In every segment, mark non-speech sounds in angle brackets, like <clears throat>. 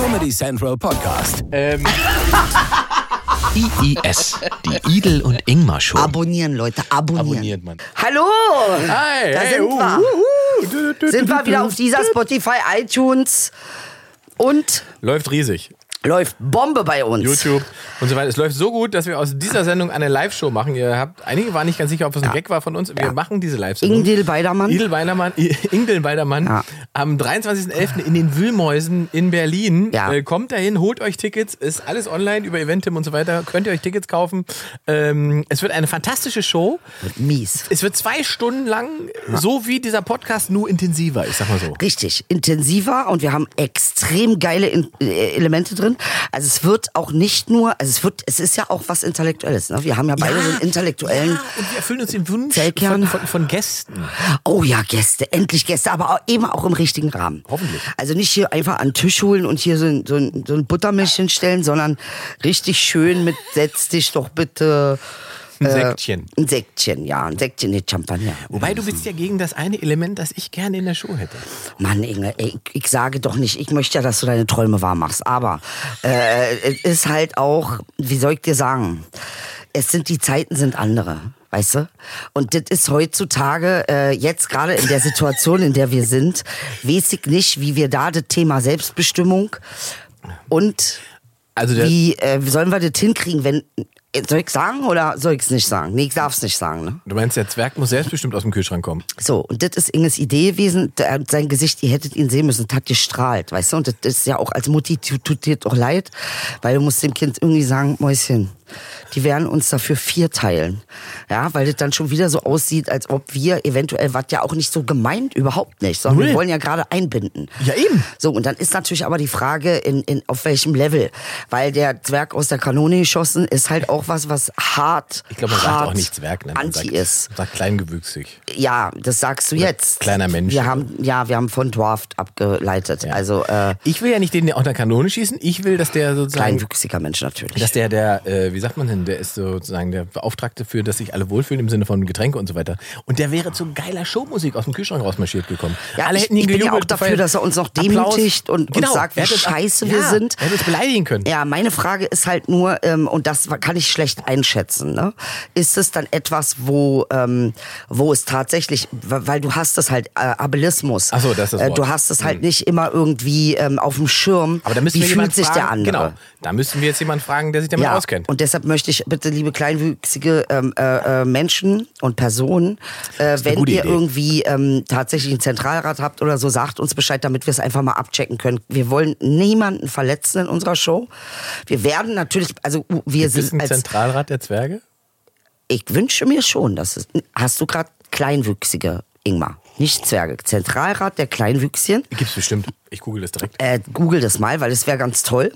Comedy Central Podcast. Ähm, IIS, die Idel und Ingmar Show. Abonnieren, Leute, abonnieren. abonniert man. Hallo! Hi, da hey, sind uh, wir. uh, uh, du, du, Sind du, wir wieder auf dieser Spotify, iTunes und Läuft riesig. Läuft Bombe bei uns. YouTube und so weiter. Es läuft so gut, dass wir aus dieser Sendung eine Live-Show machen. Ihr habt, einige waren nicht ganz sicher, ob es ein Gag war von uns. Wir machen diese Live-Sendung. Ingdil Beidermann. Idel Weidermann, I- Ingdil Weidermann Ja. am 23.11. in den Wühlmäusen in Berlin. Ja. Äh, kommt dahin, holt euch Tickets, ist alles online über Eventim und so weiter. Könnt ihr euch Tickets kaufen. Ähm, es wird eine fantastische Show. Mies. Es wird zwei Stunden lang, so wie dieser Podcast, nur intensiver, ich sag mal so. Richtig, intensiver und wir haben extrem geile In äh, Elemente drin. Also es wird auch nicht nur, also es wird, es ist ja auch was Intellektuelles. Ne? Wir haben ja beide so einen intellektuellen. Ja, und wir erfüllen uns den Wunsch von, von, von Gästen. Oh ja, Gäste, endlich Gäste, aber auch, eben auch im richtigen Rahmen. Hoffentlich. Also nicht hier einfach an den Tisch holen und hier so ein, so ein, so ein Buttermilchchen stellen, sondern richtig schön mit setz dich doch bitte. Ein Säckchen. Ein Säckchen, ja, ein Säckchen mit Champagner. Wobei du bist ja gegen das eine Element, das ich gerne in der Show hätte. Mann, Inge, ich, ich sage doch nicht, ich möchte ja, dass du deine Träume wahr machst. Aber äh, es ist halt auch, wie soll ich dir sagen, es sind die Zeiten sind andere. Weißt du? Und das ist heutzutage, äh, jetzt gerade in der Situation, in der wir sind, weiß ich nicht, wie wir da das Thema Selbstbestimmung und Also wie äh, sollen wir das hinkriegen, wenn. Soll ich sagen oder soll ich es nicht sagen? Nee, ich darf es nicht sagen, ne? du meinst, der Zwerg muss selbstbestimmt aus dem Kühlschrank kommen. So, und das ist Inges Idee gewesen. Sein Gesicht, ihr hättet ihn sehen müssen, das hat gestrahlt, weißt du? Und das ist ja auch als Mutti tut dir doch leid, weil du musst dem Kind irgendwie sagen, Mäuschen, die werden uns dafür vier teilen. Ja, weil das dann schon wieder so aussieht, als ob wir eventuell, was ja auch nicht so gemeint, überhaupt nicht, sondern wir Null. wollen ja gerade einbinden. Ja, eben. So, und dann ist natürlich aber die Frage, in, in, auf welchem Level. Weil der Zwerg aus der Kanone geschossen ist halt auch was, was hart, Ich glaube, man sagt hart auch nicht Zwerg, ne? Man anti sagt, ist. sagt kleingewüchsig. Ja, das sagst du jetzt. kleiner Mensch. Wir haben, ja, wir haben von Dwarft abgeleitet. Also äh, Ich will ja nicht den aus der Kanone schießen. Ich will, dass der sozusagen, kleinwüchsiger Mensch natürlich. dass der, der, äh, wie sagt man denn, der ist sozusagen der Beauftragte für, dass sich alle wohlfühlen im Sinne von Getränke und so weiter. Und der wäre zu geiler Showmusik aus dem Kühlschrank rausmarschiert gekommen. ja, alle ich, hätten ihn ich bin ja auch dafür, dass er uns noch Applaus. demütigt und Genau, uns sagt, wie scheiße ja, wir sind. Er hätte uns beleidigen können. Ja, meine Frage ist halt nur, ähm, und das kann ich schlecht einschätzen, ne? ist es dann etwas, wo, ähm, wo es tatsächlich, weil du hast es halt, äh, Abelismus. Ach so, das ist das äh, Wort. Du hast es halt nicht immer irgendwie ähm, auf dem Schirm. Aber da müssen wie wir fühlt sich fragen, der andere? Genau, da müssen wir jetzt jemanden fragen, der sich damit auskennt. Und deshalb möchte ich bitte, liebe kleinwüchsige ähm, äh, äh, Menschen und Personen, äh, wenn ihr Idee. irgendwie ähm, tatsächlich einen Zentralrat habt oder so, sagt uns Bescheid, damit wir es einfach mal abchecken können. Wir wollen niemanden verletzen in unserer Show. Wir werden natürlich, also wir es sind als, Zentralrat der Zwerge? ich wünsche mir schon, dass es, hast du gerade Kleinwüchsige, Ingmar, nicht Zwerge, Zentralrat der Kleinwüchschen. Gibt's bestimmt. Ich google das direkt. Äh, google das mal, weil es wäre ganz toll,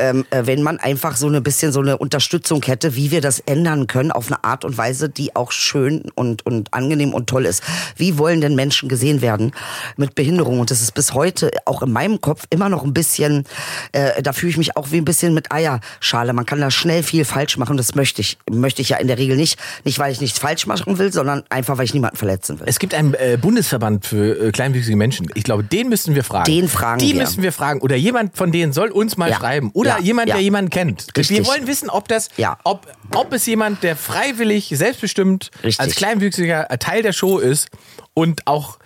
ähm, äh, wenn man einfach so ein bisschen so eine Unterstützung hätte, wie wir das ändern können auf eine Art und Weise, die auch schön und, und angenehm und toll ist. Wie wollen denn Menschen gesehen werden mit Behinderung? Und das ist bis heute auch in meinem Kopf immer noch ein bisschen, äh, da fühle ich mich auch wie ein bisschen mit Eierschale. Man kann da schnell viel falsch machen. Das möchte ich, möchte ich ja in der Regel nicht. Nicht, weil ich nichts falsch machen will, sondern einfach, weil ich niemanden verletzen will. Es gibt einen äh, Bundesverband für äh, kleinwüchsige Menschen. Ich glaube, den müssen wir fragen. Den fragen Die wir. müssen wir fragen. Oder jemand von denen soll uns mal Ja. schreiben. Oder Ja. jemand, Ja. der jemanden kennt. Richtig. Wir wollen wissen, ob das, Ja. ob, ob es jemand, der freiwillig, selbstbestimmt Richtig. als kleinwüchsiger Teil der Show ist und auch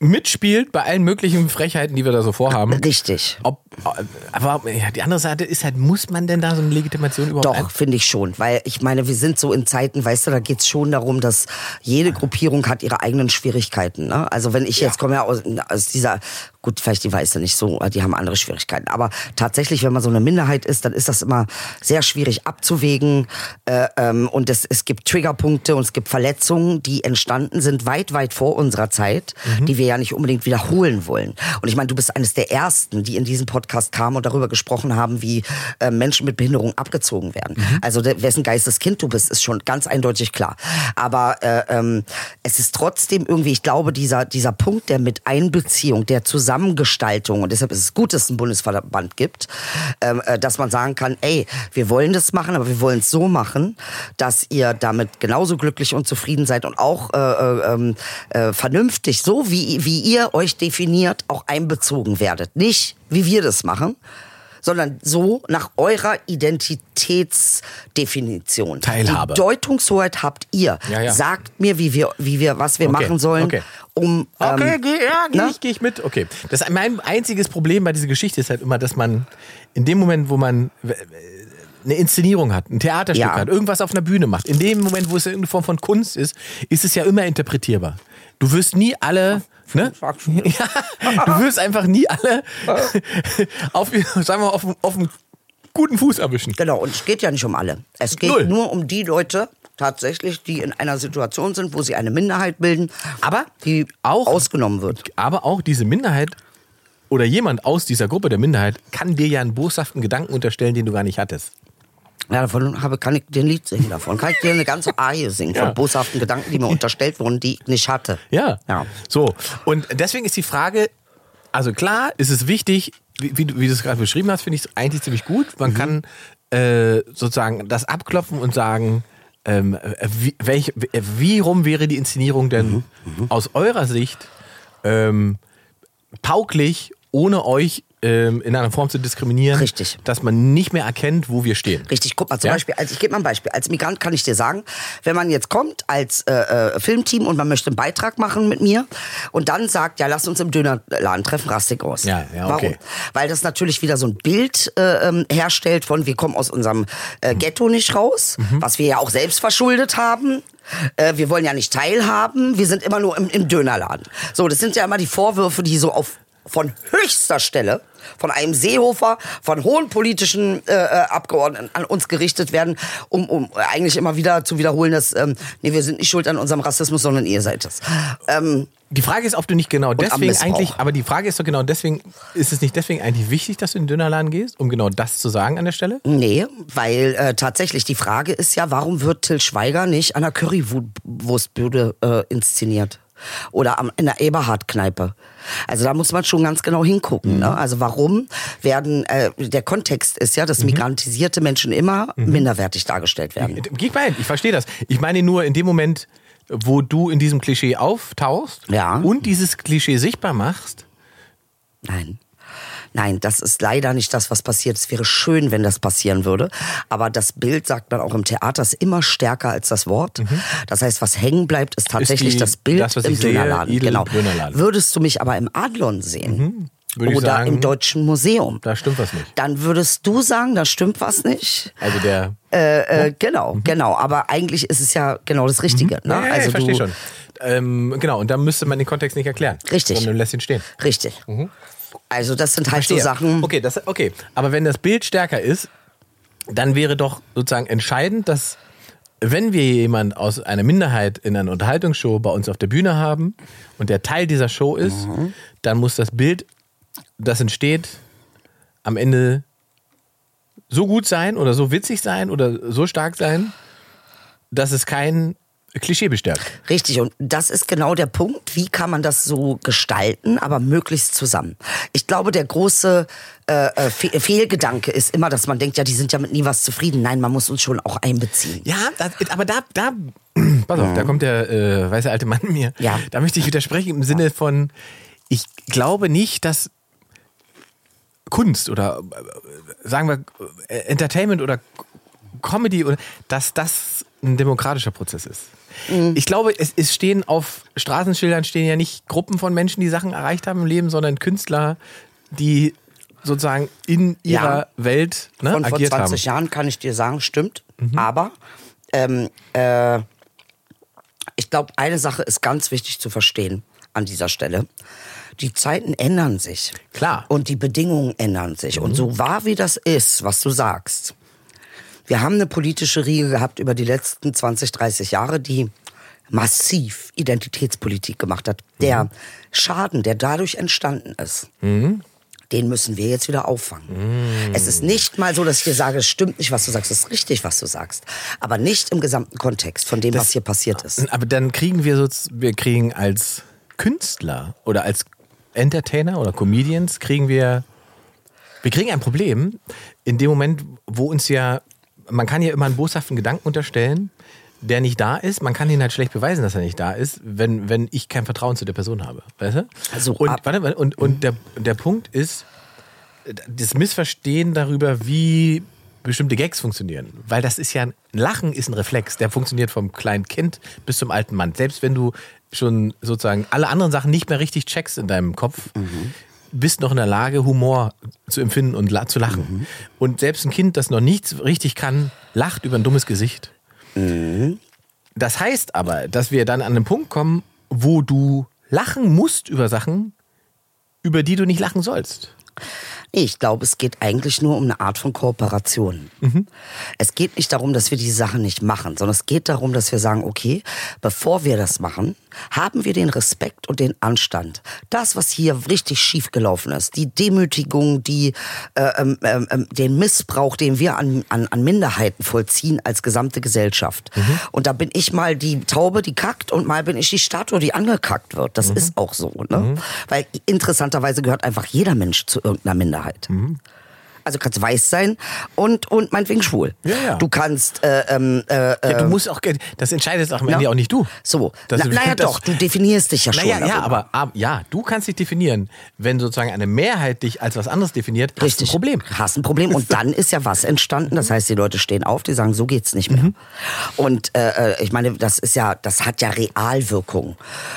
mitspielt bei allen möglichen Frechheiten, die wir da so vorhaben. Richtig. Ob, aber ja, die andere Seite ist halt, muss man denn da so eine Legitimation überhaupt Doch, finde ich schon. Weil ich meine, wir sind so in Zeiten, weißt du, da geht's schon darum, dass jede Gruppierung hat ihre eigenen Schwierigkeiten. Ne? Also wenn ich jetzt komme ja aus, aus dieser, gut, vielleicht die Weiße nicht so, die haben andere Schwierigkeiten. Aber tatsächlich, wenn man so eine Minderheit ist, dann ist das immer sehr schwierig abzuwägen. Äh, ähm, und es, es gibt Triggerpunkte und es gibt Verletzungen, die entstanden sind weit, weit vor unserer Zeit, die wir ja nicht unbedingt wiederholen wollen. Und ich meine, du bist eines der Ersten, die in diesen Podcast kamen und darüber gesprochen haben, wie äh, Menschen mit Behinderung abgezogen werden. Also der, wessen Geisteskind du bist, ist schon ganz eindeutig klar. Aber äh, ähm, es ist trotzdem irgendwie, ich glaube, dieser, dieser Punkt der Miteinbeziehung, der Zusammengestaltung, und deshalb ist es gut, dass es einen Bundesverband gibt, ähm, äh, dass man sagen kann, ey, wir wollen das machen, aber wir wollen es so machen, dass ihr damit genauso glücklich und zufrieden seid und auch äh, äh, ähm, äh, vernünftig, so wie, wie ihr euch definiert, auch einbezogen werdet. Nicht, wie wir das machen, sondern so nach eurer Identitätsdefinition. Teilhabe. Die Deutungshoheit habt ihr. Ja, ja. Sagt mir, wie wir, wie wir, was wir Okay, machen sollen, okay. um Okay, ähm, geh, ja, geh ne? ich, geh ich mit. Okay. Das mein einziges Problem bei dieser Geschichte ist halt immer, dass man in dem Moment, wo man eine Inszenierung hat, ein Theaterstück Ja. hat, irgendwas auf einer Bühne macht, in dem Moment, wo es irgendeine Form von Kunst ist, ist es ja immer interpretierbar. Du wirst nie alle, ne? <laughs> Ja, du wirst einfach nie alle <laughs> auf, sagen wir mal, auf, auf einen guten Fuß erwischen. Genau, und es geht ja nicht um alle. Es geht Null. nur um die Leute tatsächlich, die in einer Situation sind, wo sie eine Minderheit bilden, Aber die auch- ausgenommen wird. Aber auch diese Minderheit oder jemand aus dieser Gruppe der Minderheit kann dir ja einen boshaften Gedanken unterstellen, den du gar nicht hattest. Ja, davon habe, kann ich dir ein Lied singen davon. Kann ich dir eine ganze Arie singen Ja. von boshaften Gedanken, die mir <laughs> unterstellt wurden, die ich nicht hatte. Ja. Ja. So. Und deswegen ist die Frage, also klar ist es wichtig, wie, wie, du- wie du es gerade beschrieben hast, finde ich es eigentlich ziemlich gut. Man Mhm. kann äh, sozusagen das abklopfen und sagen, ähm, äh, wie, welch, wie rum wäre die Inszenierung denn Mhm. aus eurer Sicht ähm, tauglich, ohne euch ähm, in einer Form zu diskriminieren, Richtig. dass man nicht mehr erkennt, wo wir stehen. Richtig, guck mal, zum Ja? Beispiel, als, ich gebe mal ein Beispiel. Als Migrant kann ich dir sagen, wenn man jetzt kommt als äh, äh, Filmteam und man möchte einen Beitrag machen mit mir und dann sagt, ja, lass uns im Dönerladen treffen, rastig aus. Ja, ja, Warum? okay. Weil das natürlich wieder so ein Bild äh, ähm, herstellt von, wir kommen aus unserem Mhm. äh, Ghetto nicht raus, was wir ja auch selbst verschuldet haben. Äh, wir wollen ja nicht teilhaben, wir sind immer nur im, im Dönerladen. So, das sind ja immer die Vorwürfe, die so auf von höchster Stelle von einem Seehofer, von hohen politischen äh, äh, Abgeordneten an uns gerichtet werden, um, um eigentlich immer wieder zu wiederholen, dass ähm, nee, wir sind nicht schuld an unserem Rassismus, sondern ihr seid es. Ähm, Die Frage ist, ob du nicht genau deswegen eigentlich, aber die Frage ist doch genau deswegen, ist es nicht deswegen eigentlich wichtig, dass du in den Dönerladen gehst, um genau das zu sagen an der Stelle? nee, weil äh, tatsächlich die Frage ist ja, warum wird Till Schweiger nicht an der Currywurstbude äh, inszeniert? Oder am, in der Eberhard-Kneipe. Also da muss man schon ganz genau hingucken. Ne? Also warum werden, äh, der Kontext ist ja, dass migrantisierte Menschen immer minderwertig dargestellt werden. Geh mal hin, ich verstehe das. Ich meine nur in dem Moment, wo du in diesem Klischee auftauchst Ja. und dieses Klischee sichtbar machst, Nein. Nein, das ist leider nicht das, was passiert. Es wäre schön, wenn das passieren würde. Aber das Bild, sagt man auch im Theater, ist immer stärker als das Wort. Das heißt, was hängen bleibt, ist tatsächlich die- das Bild das, im Dönerladen. Genau. Dönerladen. Würdest du mich aber im Adlon sehen ich oder sagen, im Deutschen Museum, da stimmt was nicht. dann würdest du sagen, da stimmt was nicht. Also der. Äh, äh, genau, genau. Aber eigentlich ist es ja genau das Richtige. Ne? Mhm. Ja, ja, also ich verstehe du, schon. Ähm, genau, und da müsste man den Kontext nicht erklären. Richtig. Sondern lässt ihn stehen. Richtig. Also das sind halt so. Verstehe. Sachen. Okay, das, okay, aber wenn das Bild stärker ist, dann wäre doch sozusagen entscheidend, dass wenn wir jemand aus einer Minderheit in einer Unterhaltungsshow bei uns auf der Bühne haben und der Teil dieser Show ist, Mhm. dann muss das Bild, das entsteht, am Ende so gut sein oder so witzig sein oder so stark sein, dass es kein Klischee bestärkt. Richtig, und das ist genau der Punkt. Wie kann man das so gestalten, aber möglichst zusammen? Ich glaube, der große äh, äh, Fe Fehlgedanke ist immer, dass man denkt, ja, die sind ja mit nie was zufrieden. Nein, man muss uns schon auch einbeziehen. Ja, das, aber da, da, <clears throat> pass auf, da kommt der äh, weiße alte Mann mir. Ja. Da möchte ich widersprechen im Sinne von, ich glaube nicht, dass Kunst oder äh, sagen wir äh, Entertainment oder Comedy oder dass das ein demokratischer Prozess ist. Ich glaube, es, es stehen auf Straßenschildern stehen ja nicht Gruppen von Menschen, die Sachen erreicht haben im Leben, sondern Künstler, die sozusagen in ihrer Ja. Welt ne, Von vor agiert 20 haben. Jahren kann ich dir sagen, stimmt. Aber ähm, äh, ich glaube, eine Sache ist ganz wichtig zu verstehen an dieser Stelle. Die Zeiten ändern sich. Klar. Und die Bedingungen ändern sich. Und so wahr wie das ist, was du sagst, wir haben eine politische Riege gehabt über die letzten 20, 30 Jahre, die massiv Identitätspolitik gemacht hat. Der Schaden, der dadurch entstanden ist, den müssen wir jetzt wieder auffangen. Es ist nicht mal so, dass ich dir sage, es stimmt nicht, was du sagst, es ist richtig, was du sagst. Aber nicht im gesamten Kontext von dem, was hier passiert ist. Aber dann kriegen wir so, wir kriegen als Künstler oder als Entertainer oder Comedians kriegen wir, wir kriegen ein Problem in dem Moment, wo uns ja, man kann ja immer einen boshaften Gedanken unterstellen, der nicht da ist. Man kann ihn halt schlecht beweisen, dass er nicht da ist, wenn, wenn ich kein Vertrauen zu der Person habe. Weißt du? Also, und, ab- warte, warte, und, und der, der Punkt ist, das Missverstehen darüber, wie bestimmte Gags funktionieren. Weil das ist ja, ein Lachen ist ein Reflex, der funktioniert vom kleinen Kind bis zum alten Mann. Selbst wenn du schon sozusagen alle anderen Sachen nicht mehr richtig checkst in deinem Kopf, bist noch in der Lage, Humor zu empfinden und la zu lachen. Und selbst ein Kind, das noch nichts richtig kann, lacht über ein dummes Gesicht. Das heißt aber, dass wir dann an einen Punkt kommen, wo du lachen musst über Sachen, über die du nicht lachen sollst. Ich glaube, es geht eigentlich nur um eine Art von Kooperation. Es geht nicht darum, dass wir die Sachen nicht machen, sondern es geht darum, dass wir sagen, okay, bevor wir das machen, haben wir den Respekt und den Anstand. Das, was hier richtig schief gelaufen ist, die Demütigung, die, äh, ähm, ähm, ähm, den Missbrauch, den wir an, an, an Minderheiten vollziehen als gesamte Gesellschaft. Und da bin ich mal die Taube, die kackt und mal bin ich die Statue, die angekackt wird. Das ist auch so. Ne? Weil interessanterweise gehört einfach jeder Mensch zu irgendeiner Minderheit. Also kannst weiß sein und, und meinetwegen schwul. Ja, ja. Du kannst äh, ähm, äh, Ja, du musst auch, das entscheidest auch am Ende auch nicht du. so. Das- Na, naja das- doch, du definierst dich ja schon. Naja, ja, aber, aber ja, du kannst dich definieren. Wenn sozusagen eine Mehrheit dich als was anderes definiert, hast du Richtig. ein Problem. Hast ein Problem. Und <laughs> dann ist ja was entstanden. Das heißt, die Leute stehen auf, die sagen, so geht's nicht mehr. Mhm. Und äh, äh, ich meine, das ist ja, das hat ja Realwirkung.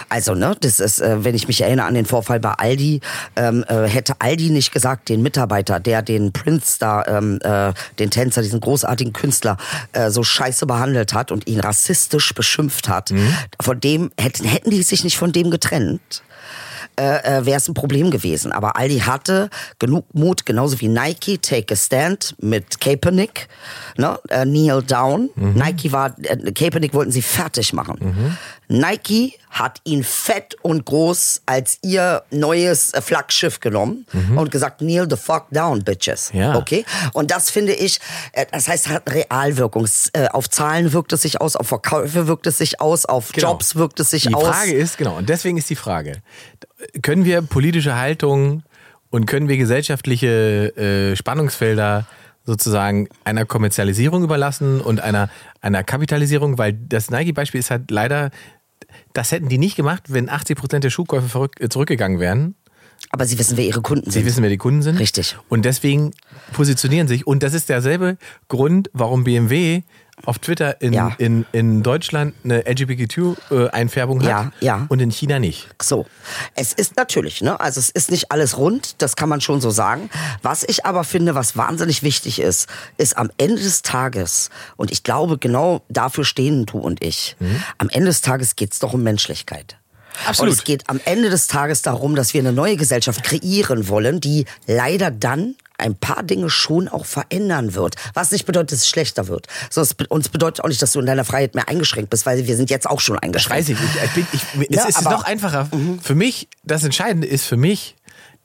Also, ne, das ist, äh, wenn ich mich erinnere an den Vorfall bei Aldi, ähm, äh, hätte Aldi nicht gesagt, den Mitarbeiter, der den Prince da, ähm, äh, den Tänzer, diesen großartigen Künstler, äh, so scheiße behandelt hat und ihn rassistisch beschimpft hat, Mhm. von dem hätten, hätten die sich nicht von dem getrennt äh, wäre es ein Problem gewesen. Aber Aldi hatte genug Mut, genauso wie Nike, Take a Stand mit Kaepernick, ne? äh, Kneel Down. Nike war, äh, Kaepernick wollten sie fertig machen. Nike hat ihn fett und groß als ihr neues äh, Flaggschiff genommen und gesagt, kneel the fuck down, bitches. Ja. Okay? Und das finde ich, äh, das heißt, hat Realwirkung. Äh, Auf Zahlen wirkt es sich aus, auf Verkäufe wirkt es sich aus, auf Genau. Jobs wirkt es sich Die aus. Frage ist, genau, und deswegen ist die Frage, können wir politische Haltung und können wir gesellschaftliche äh, Spannungsfelder sozusagen einer Kommerzialisierung überlassen und einer, einer Kapitalisierung, weil das Nike-Beispiel ist halt leider, das hätten die nicht gemacht, wenn 80 Prozent der Schuhkäufe äh, zurückgegangen wären. Aber sie wissen, wer ihre Kunden Sie sind. wissen, wer die Kunden sind. Richtig. Und deswegen positionieren sich. Und das ist derselbe Grund, warum BMW auf Twitter in, Ja. in, in Deutschland eine LGBTQ-Einfärbung hat Ja, ja. und in China nicht. So, es ist natürlich, ne, also es ist nicht alles rund, das kann man schon so sagen. Was ich aber finde, was wahnsinnig wichtig ist, ist am Ende des Tages, und ich glaube, genau dafür stehen du und ich, am Ende des Tages geht's doch um Menschlichkeit. Absolut. Und es geht am Ende des Tages darum, dass wir eine neue Gesellschaft kreieren wollen, die leider dann ein paar Dinge schon auch verändern wird. Was nicht bedeutet, dass es schlechter wird. Sondern es be- uns bedeutet auch nicht, dass du in deiner Freiheit mehr eingeschränkt bist, weil wir sind jetzt auch schon Das eingeschränkt. weiß ich. ich, ich, bin, ich es Ja, ist aber- noch einfacher. Für mich, das Entscheidende ist für mich,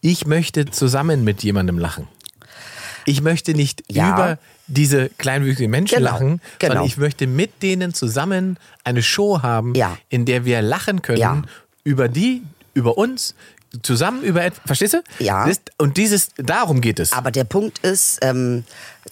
ich möchte zusammen mit jemandem lachen. Ich möchte nicht Ja. über diese kleinwüchsigen Menschen Genau, lachen, genau. sondern ich möchte mit denen zusammen eine Show haben, Ja. in der wir lachen können Ja. über die, über uns, zusammen über etwas. Verstehst du? Ja. Und dieses, darum geht es. Aber der Punkt ist, ähm,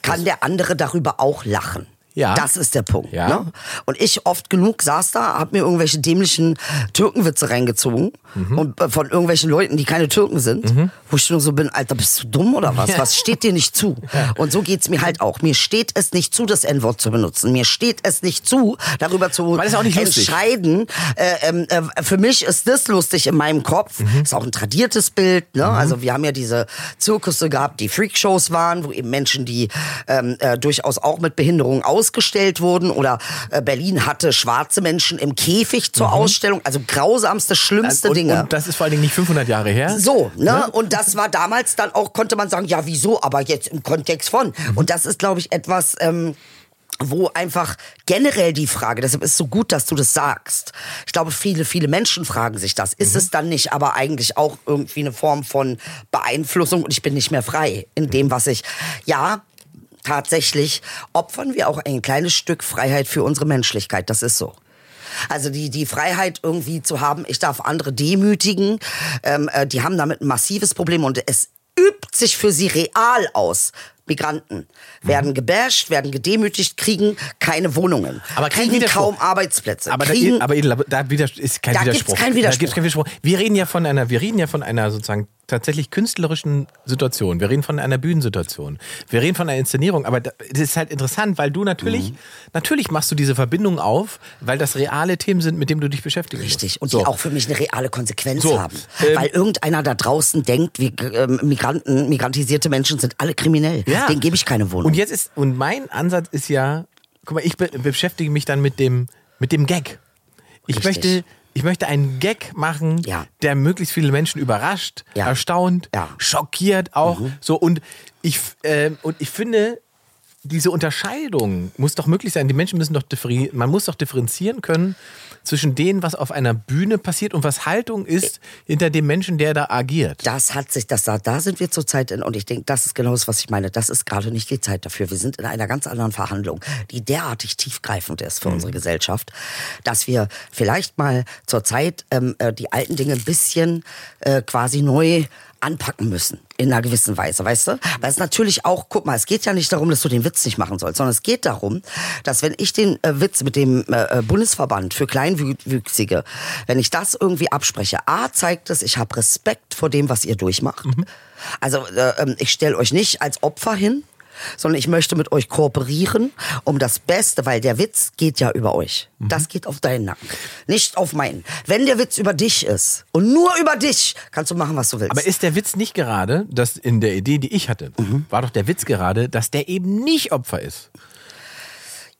kann der andere darüber auch lachen? Ja. Das ist der Punkt. Ja. Ne? Und ich oft genug saß da, hab mir irgendwelche dämlichen Türkenwitze reingezogen Mhm. und äh, von irgendwelchen Leuten, die keine Türken sind, wo ich nur so bin, Alter, bist du dumm oder was? Was steht dir nicht zu? <laughs> Und so geht's mir halt auch. Mir steht es nicht zu, das N-Wort zu benutzen. Mir steht es nicht zu, darüber zu entscheiden. Äh, ähm, äh, für mich ist das lustig in meinem Kopf. Mhm. Ist auch ein tradiertes Bild. Ne? Also wir haben ja diese Zirkusse gehabt, die Freakshows waren, wo eben Menschen, die ähm, äh, durchaus auch mit Behinderung ausgestellt wurden. Oder äh, Berlin hatte schwarze Menschen im Käfig zur Ausstellung. Also grausamste, schlimmste Mhm. und, Dinge. und das ist vor allen Dingen nicht 500 Jahre her. So, ne? Und das war damals dann auch, konnte man sagen, ja, wieso, aber jetzt im Kontext von. Mhm. Und das ist, glaube ich, etwas, ähm, wo einfach generell die Frage, deshalb ist es so gut, dass du das sagst. Ich glaube, viele, viele Menschen fragen sich das. Ist es dann nicht aber eigentlich auch irgendwie eine Form von Beeinflussung und ich bin nicht mehr frei in dem, was ich, ja, tatsächlich opfern wir auch ein kleines Stück Freiheit für unsere Menschlichkeit. Das ist so. Also die, die Freiheit irgendwie zu haben, ich darf andere demütigen, ähm, äh, die haben damit ein massives Problem und es übt sich für sie real aus. Migranten werden gebasht, werden gedemütigt, kriegen keine Wohnungen, Aber kriegen Widerspruch. kaum Arbeitsplätze, Aber, kriegen da, aber da widers- ist kein Da gibt's Widerspruch. keinen Da Widerspruch. gibt's keinen Widerspruch. Wir reden ja von einer, wir reden ja von einer sozusagen tatsächlich künstlerischen Situation. Wir reden von einer Bühnensituation. Wir reden von einer Inszenierung. Aber da- das ist halt interessant, weil du natürlich, Mhm. natürlich machst du diese Verbindung auf, weil das reale Themen sind, mit denen du dich beschäftigen Richtig, und So. die auch für mich eine reale Konsequenz So, haben. ähm, Weil irgendeiner da draußen denkt, wir, ähm, Migranten, migrantisierte Menschen sind alle kriminell. Ja. Denen gebe ich keine Wohnung. Und jetzt ist, und mein Ansatz ist ja, guck mal, ich be beschäftige mich dann mit dem, mit dem Gag. Ich Richtig. möchte, ich möchte einen Gag machen, Ja. der möglichst viele Menschen überrascht, Ja. erstaunt, Ja. schockiert auch. So, und ich, ähm, und ich finde, diese Unterscheidung muss doch möglich sein. Die Menschen müssen doch differi man muss doch differenzieren können zwischen dem, was auf einer Bühne passiert und was Haltung ist hinter dem Menschen, der da agiert. Das hat sich, das, da, da sind wir zurzeit in, und ich denke, das ist genau das, was ich meine. Das ist gerade nicht die Zeit dafür. Wir sind in einer ganz anderen Verhandlung, die derartig tiefgreifend ist für unsere Gesellschaft, dass wir vielleicht mal zur Zeit ähm, äh, die alten Dinge ein bisschen äh, quasi neu anpacken müssen, in einer gewissen Weise, weißt du? Weil es natürlich auch, guck mal, es geht ja nicht darum, dass du den Witz nicht machen sollst, sondern es geht darum, dass wenn ich den äh, Witz mit dem äh, äh, Bundesverband für Kleinwüchsige, wenn ich das irgendwie abspreche, A, zeigt es, ich habe Respekt vor dem, was ihr durchmacht. Also äh, ähm, ich stelle euch nicht als Opfer hin, sondern ich möchte mit euch kooperieren, um das Beste, weil der Witz geht ja über euch. Das geht auf deinen Nacken, nicht auf meinen. Wenn der Witz über dich ist und nur über dich, kannst du machen, was du willst. Aber ist der Witz nicht gerade, dass in der Idee, die ich hatte, Mhm. war doch der Witz gerade, dass der eben nicht Opfer ist,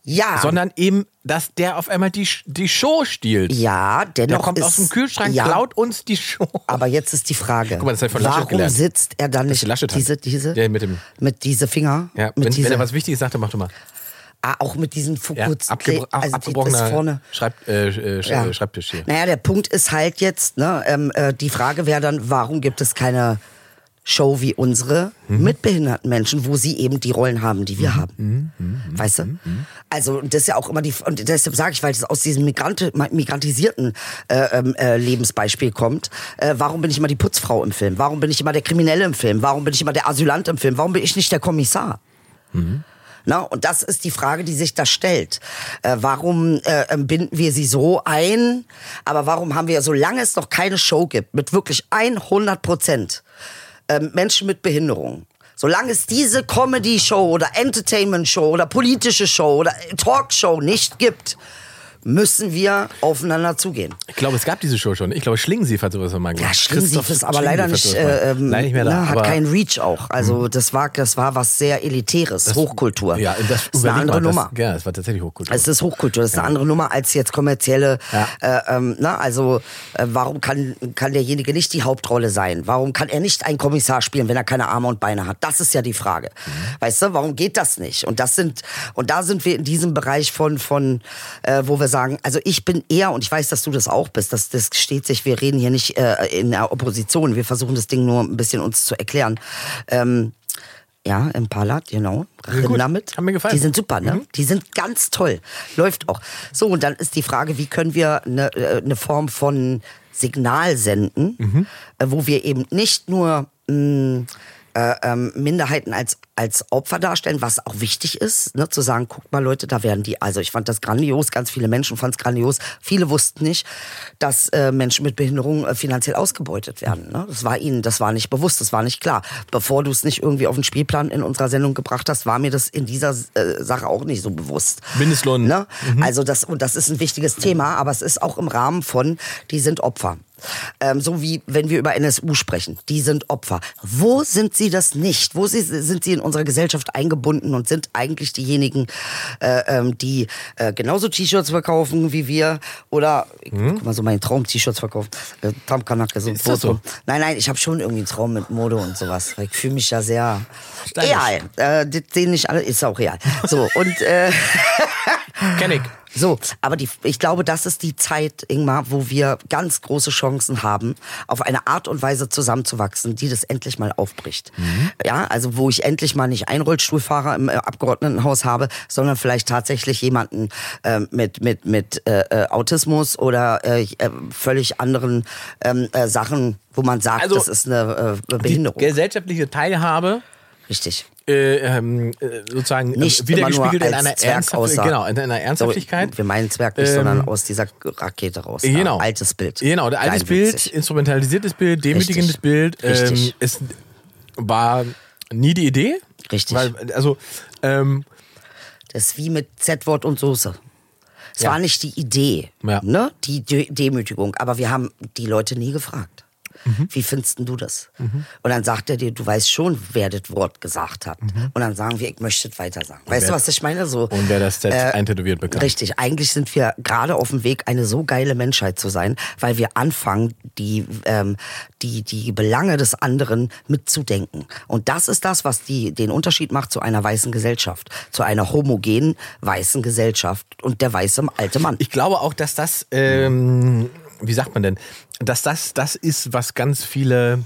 ja, sondern eben, dass der auf einmal die, die Show stiehlt. ja, Der dennoch kommt ist, aus dem Kühlschrank, ja, klaut uns die Show. Aber jetzt ist die Frage, Guck mal, das von Laschet warum gelernt. sitzt er dann nicht Laschet diese, diese, Der mit dem- mit diese Finger, Ja, mit wenn, wenn dieser, er was Wichtiges sagt, dann mach du mal. ah, auch mit diesen Ja, Fokus, abgebro also abgebrochener vorne. Schreib äh, äh, Sch- Ja. Schreibtisch hier. Naja, der Punkt ist halt jetzt, ne, ähm, äh, die Frage wäre dann, warum gibt es keine Show wie unsere Mhm. mit behinderten Menschen, wo sie eben die Rollen haben, die wir haben. Mhm. Weißt du? Also und das ist ja auch immer die und deshalb sage ich, weil es aus diesem Migrante, migrantisierten äh, ähm, äh, Lebensbeispiel kommt. Äh, warum bin ich immer die Putzfrau im Film? Warum bin ich immer der Kriminelle im Film? Warum bin ich immer der Asylant im Film? Warum bin ich nicht der Kommissar? Na, und das ist die Frage, die sich da stellt. Äh, warum äh, ähm, binden wir sie so ein? Aber warum haben wir, solange es noch keine Show gibt, mit wirklich 100 Prozent ähm, Menschen mit Behinderung, solange es diese Comedy-Show oder Entertainment-Show oder politische Show oder Talkshow nicht gibt, müssen wir aufeinander zugehen. Ich glaube, es gab diese Show schon. Ich glaube, Schlingensief hat sowas mal gemacht. Ja, Schlingensief Christoph ist aber leider nicht, äh, ähm, leider nicht mehr da. ne, hat keinen Reach auch. Also das war, das war was sehr Elitäres, Hochkultur. Ja, das, ist eine andere mal, Nummer. Das, ja, es war tatsächlich Hochkultur. Es ist Hochkultur, das ist eine andere Nummer als jetzt kommerzielle. Ja. Äh, ähm, na, also äh, warum kann, kann derjenige nicht die Hauptrolle sein? Warum kann er nicht einen Kommissar spielen, wenn er keine Arme und Beine hat? Das ist ja die Frage. Mhm. Weißt du, warum geht das nicht? Und das sind und da sind wir in diesem Bereich von von äh, wo wir sagen, also ich bin eher und ich weiß, dass du das auch bist. Das das steht sich. Wir reden hier nicht äh, in der Opposition. Wir versuchen das Ding nur ein bisschen uns zu erklären. Ähm, ja, Impala, genau. Ja, gut. damit. Hat mir gefallen. Die sind super, ne? Mhm. Die sind ganz toll. Läuft auch. So, und dann ist die Frage, wie können wir eine, äh, eine Form von Signal senden, Mhm. äh, wo wir eben nicht nur mh, äh, ähm, Minderheiten als, als Opfer darstellen, was auch wichtig ist, ne, zu sagen, guck mal Leute, da werden die, also ich fand das grandios, ganz viele Menschen fanden es grandios, viele wussten nicht, dass äh, Menschen mit Behinderung äh, finanziell ausgebeutet werden. Ne? Das war ihnen, das war nicht bewusst, das war nicht klar. Bevor du es nicht irgendwie auf den Spielplan in unserer Sendung gebracht hast, war mir das in dieser äh, Sache auch nicht so bewusst. Mindestlohn. Ne? Also das, und das ist ein wichtiges Thema, aber es ist auch im Rahmen von, die sind Opfer. Ähm, so wie wenn wir über NSU sprechen, die sind Opfer. Wo sind sie das nicht? Wo sie, sind sie in unserer Gesellschaft eingebunden und sind eigentlich diejenigen, äh, ähm, die äh, genauso T-Shirts verkaufen wie wir oder ich guck mal so meinen Traum-T-Shirts verkaufen, äh, Traumkanacke, so ein Foto. so? Nein, nein, ich habe schon irgendwie einen Traum mit Mode und sowas. Ich fühle mich ja sehr real. Äh, das sehen nicht alle, ist auch real. So und äh, Kenn ich. So, aber die, ich glaube, das ist die Zeit, Ingmar, wo wir ganz große Chancen haben, auf eine Art und Weise zusammenzuwachsen, die das endlich mal aufbricht. Mhm. Ja, also wo ich endlich mal nicht einen Rollstuhlfahrer im äh, Abgeordnetenhaus habe, sondern vielleicht tatsächlich jemanden äh, mit mit mit äh, äh, Autismus oder äh, äh, völlig anderen ähm, äh, Sachen, wo man sagt, Also, das ist eine äh, Behinderung. gesellschaftliche Teilhabe Richtig. Äh, ähm, äh, sozusagen Nicht äh, wiedergespiegelt immer in einer, aussah. genau, in einer Ernsthaftigkeit. Wir meinen Zwerg nicht, Ähm, sondern aus dieser Rakete raus. Genau. Ja, altes Bild. Genau, altes. Bild, instrumentalisiertes Bild, demütigendes Richtig. Bild. Ähm, es war nie die Idee. Richtig. Weil, also, ähm, Das ist wie mit Z-Wort und Soße. Es Ja. war nicht die Idee, Ja. ne? die De Demütigung, aber wir haben die Leute nie gefragt. Mhm. Wie findest du das? Und dann sagt er dir, du weißt schon, wer das Wort gesagt hat. Und dann sagen wir, ich möchte es weiter sagen. Weißt Mhm. wer- du, was ich meine? So, und wer das Z äh, eintätowiert bekam. Richtig, eigentlich sind wir gerade auf dem Weg, eine so geile Menschheit zu sein, weil wir anfangen, die, ähm, die, die Belange des anderen mitzudenken. Und das ist das, was die, den Unterschied macht zu einer weißen Gesellschaft, zu einer homogenen weißen Gesellschaft und der weiße alte Mann. Ich glaube auch, dass das, ähm, wie sagt man denn, dass das das ist, was ganz viele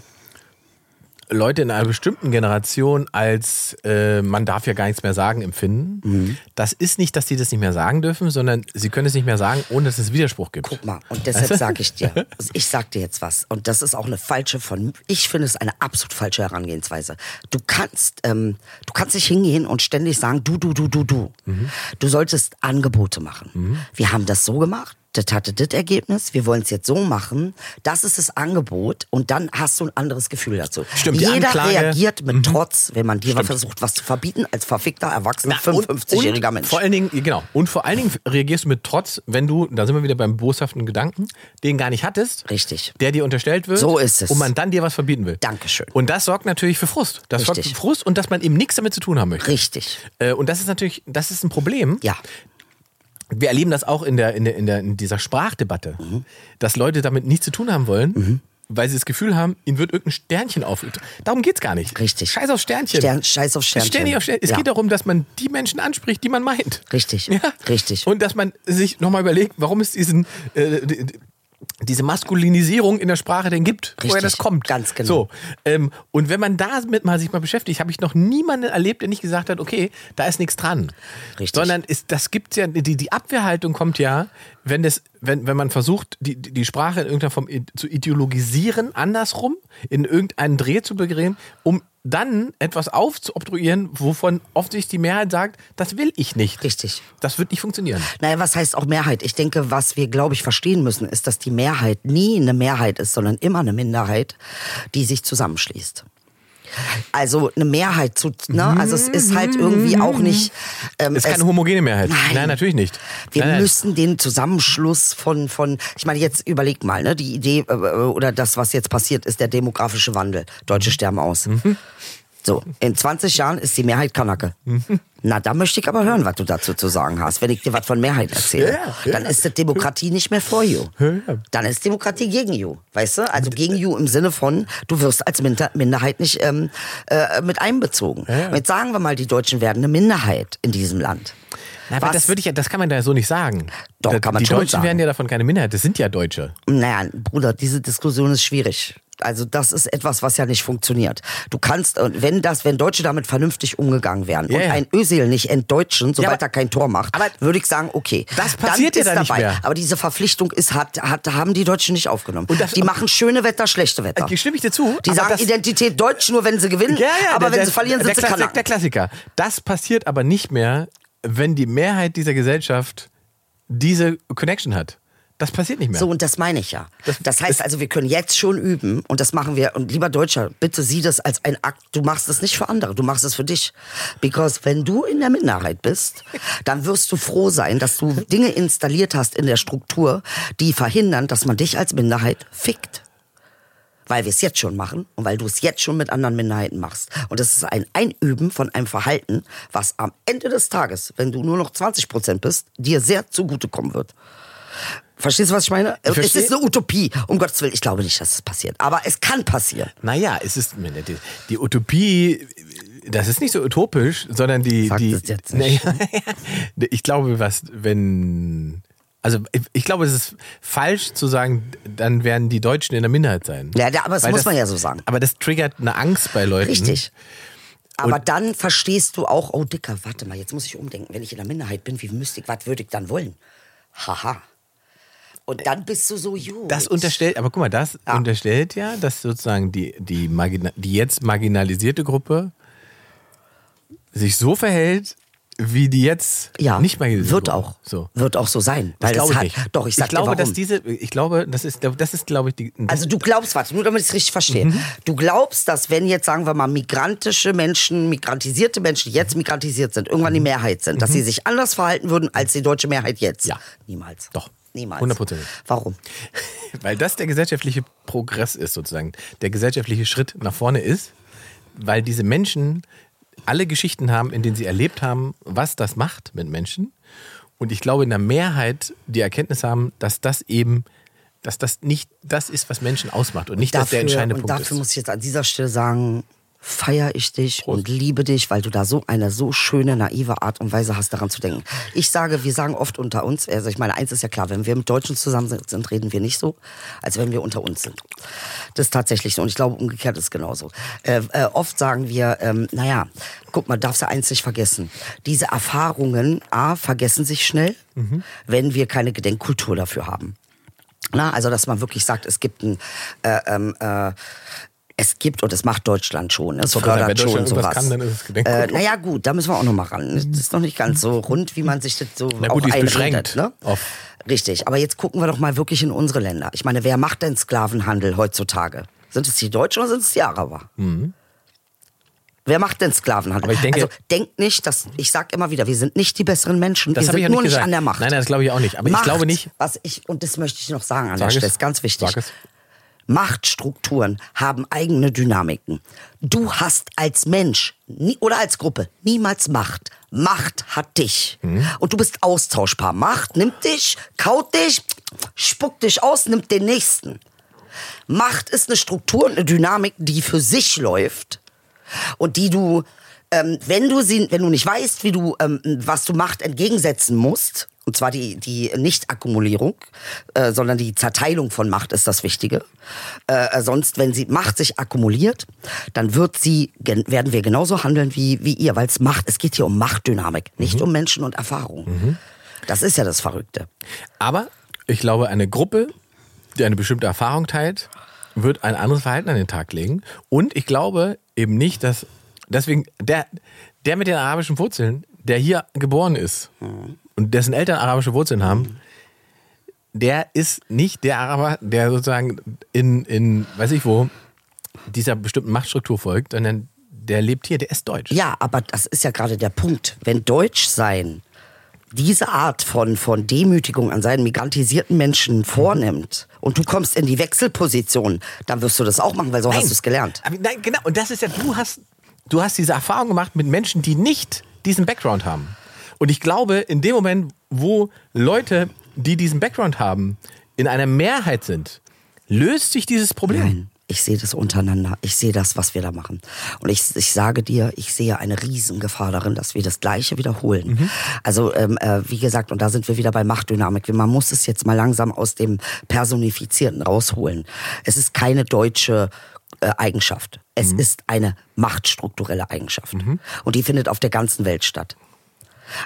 Leute in einer bestimmten Generation als äh, man darf ja gar nichts mehr sagen empfinden. Mhm. Das ist nicht, dass die das nicht mehr sagen dürfen, sondern sie können es nicht mehr sagen, ohne dass es Widerspruch gibt. Guck mal, und deshalb <laughs> sage ich dir, ich sag dir jetzt was. Und das ist auch eine falsche von, ich finde es eine absolut falsche Herangehensweise. Du kannst, ähm, du kannst nicht hingehen und ständig sagen, du, du, du, du, du. Du solltest Angebote machen. Wir haben das so gemacht. Das hatte das Ergebnis, wir wollen es jetzt so machen, das ist das Angebot und dann hast du ein anderes Gefühl dazu. Stimmt, Jeder Anklage- reagiert mit Trotz, wenn man dir Stimmt. versucht, was zu verbieten, als verfickter, erwachsener, Na, und- 55-jähriger und Mensch. Vor allen Dingen, genau. Und vor allen Dingen reagierst du mit Trotz, wenn du, da sind wir wieder beim boshaften Gedanken, den gar nicht hattest. Richtig. Der dir unterstellt wird. So ist es. Und man dann dir was verbieten will. Dankeschön. Und das sorgt natürlich für Frust. Das sorgt Richtig. für Frust und dass man eben nichts damit zu tun haben möchte. Richtig. Äh, und das ist natürlich, das ist ein Problem. Ja. Wir erleben das auch in, der, in, der, in, der, in dieser Sprachdebatte, dass Leute damit nichts zu tun haben wollen, weil sie das Gefühl haben, ihnen wird irgendein Sternchen auf. Darum geht's gar nicht. Richtig. Scheiß auf Sternchen. Stern, scheiß auf Sternchen. Stern nicht auf Stern. Es Ja. geht darum, dass man die Menschen anspricht, die man meint. Richtig, Ja. richtig. Und dass man sich nochmal überlegt, warum es diesen, äh, diese Maskulinisierung in der Sprache denn gibt, woher Richtig, das kommt. ganz genau. So, ähm, und wenn man damit mal sich mal beschäftigt, habe ich noch niemanden erlebt, der nicht gesagt hat, okay, da ist nichts dran. Richtig. Sondern ist, das gibt's ja, die, die Abwehrhaltung kommt ja, wenn das, wenn, wenn man versucht, die, die Sprache in irgendeiner Form zu ideologisieren, andersrum, in irgendeinen Dreh zu begräben, um dann etwas aufzuobtruieren, wovon offensichtlich die Mehrheit sagt, das will ich nicht. Richtig. Das wird nicht funktionieren. Naja, was heißt auch Mehrheit? Ich denke, was wir, glaube ich, verstehen müssen, ist, dass die Mehrheit nie eine Mehrheit ist, sondern immer eine Minderheit, die sich zusammenschließt. Also eine Mehrheit zu, ne? Also es ist halt irgendwie auch nicht. Ähm, Ist keine es- homogene Mehrheit. Nein. natürlich nicht. Wir nein, nein. müssen den Zusammenschluss von, von, ich meine, jetzt überleg mal, ne, die Idee äh, oder das, was jetzt passiert, ist der demografische Wandel. Deutsche sterben aus. Mhm. So, in 20 Jahren ist die Mehrheit Kanake. Mhm. Na, da möchte ich aber hören, was du dazu zu sagen hast. Wenn ich dir was von Mehrheit erzähle, Ja, ja. dann ist das Demokratie nicht mehr for you. ja. Dann ist Demokratie gegen you. Weißt du? Also gegen you im Sinne von, du wirst als Minder Minderheit nicht ähm, äh, mit einbezogen. Und jetzt sagen wir mal, die Deutschen werden eine Minderheit in diesem Land. Aber Was- das würde ich ja, das kann man da so nicht sagen. Doch, Da- kann man die schon Deutschen sagen. werden ja davon keine Minderheit. Das sind ja Deutsche. Naja, Bruder, diese Diskussion ist schwierig. Also das ist etwas, was ja nicht funktioniert. Du kannst, wenn das, wenn Deutsche damit vernünftig umgegangen wären Ja, und ja. ein Özil nicht entdeutschen, sobald aber- er kein Tor macht, aber würde ich sagen, okay. das passiert dann ja ist da nicht dabei. mehr. Aber diese Verpflichtung ist, hat, hat, haben die Deutschen nicht aufgenommen. Und das- die machen schöne Wetter, schlechte Wetter. Äh, stimme ich dir zu, Die sagen das- Identität Deutsch nur, wenn sie gewinnen, aber der- wenn sie verlieren, sind der, sie Kanaken. der Klassiker. Das passiert aber nicht mehr, wenn die Mehrheit dieser Gesellschaft diese Connection hat. Das passiert nicht mehr. So, und das meine ich ja. Das- Das, heißt also, wir können jetzt schon üben und das machen wir. Und lieber Deutscher, bitte sieh das als ein Akt. Du machst es nicht für andere, du machst es für dich. Because wenn du in der Minderheit bist, dann wirst du froh sein, dass du Dinge installiert hast in der Struktur, die verhindern, dass man dich als Minderheit fickt. Weil wir es jetzt schon machen und weil du es jetzt schon mit anderen Minderheiten machst. Und das ist ein Einüben von einem Verhalten, was am Ende des Tages, wenn du nur noch 20 Prozent bist, dir sehr zugutekommen wird. Verstehst du, was ich meine? es verstehe. ist eine Utopie. Um Gottes Willen, ich glaube nicht, dass es passiert. Aber es kann passieren. Naja, es ist die, die Utopie das ist nicht so utopisch, sondern die. Sag die das jetzt <laughs> nicht. Naja, <laughs> ich glaube, was, wenn. Also ich, glaube, es ist falsch zu sagen, dann werden die Deutschen in der Minderheit sein. Ja, ja, aber das Weil muss man ja so sagen. Aber das triggert eine Angst bei Leuten. Richtig. Aber dann verstehst du auch, oh Dicker, warte mal, jetzt muss ich umdenken. Wenn ich in der Minderheit bin, wie müsste ich, was würde ich dann wollen? Haha. Und dann bist du so gut. Das unterstellt, aber guck mal, das Ja. unterstellt ja, dass sozusagen die, die, margina die jetzt marginalisierte Gruppe sich so verhält, wie die jetzt ja, nicht marginalisierte wird Gruppe. auch. So. Wird auch so sein. Das Weil ich hat. Doch, ich sag glaube, dir dass diese, ich glaube, das ist, das ist, glaube ich, die. Also du glaubst, warte, nur damit ich es richtig verstehe. Mhm. Du glaubst, dass wenn jetzt, sagen wir mal, migrantische Menschen, migrantisierte Menschen, die jetzt migrantisiert sind, irgendwann die Mehrheit sind, dass sie sich anders verhalten würden als die deutsche Mehrheit jetzt? Mhm. Ja. Niemals. Doch. Niemals. Hundertprozentig. Warum? <laughs> Weil das der gesellschaftliche Progress ist, sozusagen. Der gesellschaftliche Schritt nach vorne ist, weil diese Menschen alle Geschichten haben, in denen sie erlebt haben, was das macht mit Menschen. Und ich glaube, in der Mehrheit die Erkenntnis haben, dass das eben, dass das nicht das ist, was Menschen ausmacht und nicht, dass der entscheidende und Punkt dafür ist. muss ich jetzt an dieser Stelle sagen, feiere ich dich und liebe dich, weil du da so eine so schöne, naive Art und Weise hast, daran zu denken. Ich sage, wir sagen oft unter uns, also ich meine, eins ist ja klar, wenn wir mit Deutschen zusammen sind, reden wir nicht so, als wenn wir unter uns sind. Das ist tatsächlich so und ich glaube, umgekehrt ist es genauso. Äh, äh, oft sagen wir, ähm, naja, guck mal, darfst du eins nicht vergessen. Diese Erfahrungen, A, vergessen sich schnell, wenn wir keine Gedenkkultur dafür haben. Na, also dass man wirklich sagt, es gibt ein, äh, ähm, äh, es gibt und es macht Deutschland schon, es fördert schon sowas. kann, dann ist es äh, naja gut, da müssen wir auch noch mal ran. Das ist noch nicht ganz so rund, wie man sich das so Na gut, auch die ist einredet. beschränkt Ne? auf- Richtig, aber jetzt gucken wir doch mal wirklich in unsere Länder. Ich meine, wer macht denn Sklavenhandel heutzutage? Sind es die Deutschen oder sind es die Araber? Wer macht denn Sklavenhandel? Mhm. Aber ich denke- also denkt nicht, dass ich sag immer wieder, wir sind nicht die besseren Menschen, Das wir habe sind ich ja nur nicht nicht gesagt. an der Macht. Nein, nein, das glaube ich auch nicht. Aber ich Macht, glaube nicht. Was ich, und das möchte ich noch sagen an Sag der Stelle, ist ganz wichtig. Sag es. Machtstrukturen haben eigene Dynamiken. Du hast als Mensch nie, oder als Gruppe niemals Macht. Macht hat dich. Mhm. Und du bist austauschbar. Macht nimmt dich, kaut dich, spuckt dich aus, nimmt den nächsten. Macht ist eine Struktur und eine Dynamik, die für sich läuft und die du, ähm, wenn du sie, wenn du nicht weißt, wie du, ähm, was du Macht entgegensetzen musst, und zwar die, die Nicht-Akkumulierung, äh, sondern die Zerteilung von Macht ist das Wichtige. Äh, sonst, wenn sie Macht sich akkumuliert, dann wird sie, werden wir genauso handeln wie, wie ihr, weil es Macht, es geht hier um Machtdynamik, nicht um Menschen und Erfahrung. Das ist ja das Verrückte. Aber ich glaube, eine Gruppe, die eine bestimmte Erfahrung teilt, wird ein anderes Verhalten an den Tag legen. Und ich glaube eben nicht, dass deswegen der, der mit den arabischen Wurzeln, der hier geboren ist und dessen Eltern arabische Wurzeln haben, der ist nicht der Araber, der sozusagen in, in weiß ich wo, dieser bestimmten Machtstruktur folgt, sondern der lebt hier, der ist deutsch. Ja, aber das ist ja gerade der Punkt. Wenn Deutsch sein diese Art von, von Demütigung an seinen migrantisierten Menschen vornimmt und du kommst in die Wechselposition, dann wirst du das auch machen, weil so hast du es gelernt. Aber nein, genau. Und das ist ja, du hast, du hast diese Erfahrung gemacht mit Menschen, die nicht diesen Background haben. Und ich glaube, in dem Moment, wo Leute, die diesen Background haben, in einer Mehrheit sind, löst sich dieses Problem. Nein, ich sehe das untereinander. Ich sehe das, was wir da machen. Und ich, ich sage dir, ich sehe eine Riesengefahr darin, dass wir das Gleiche wiederholen. Also, ähm, äh, wie gesagt, und da sind wir wieder bei Machtdynamik. Man muss es jetzt mal langsam aus dem Personifizierten rausholen. Es ist keine deutsche äh, Eigenschaft. Es ist eine machtstrukturelle Eigenschaft. Und die findet auf der ganzen Welt statt.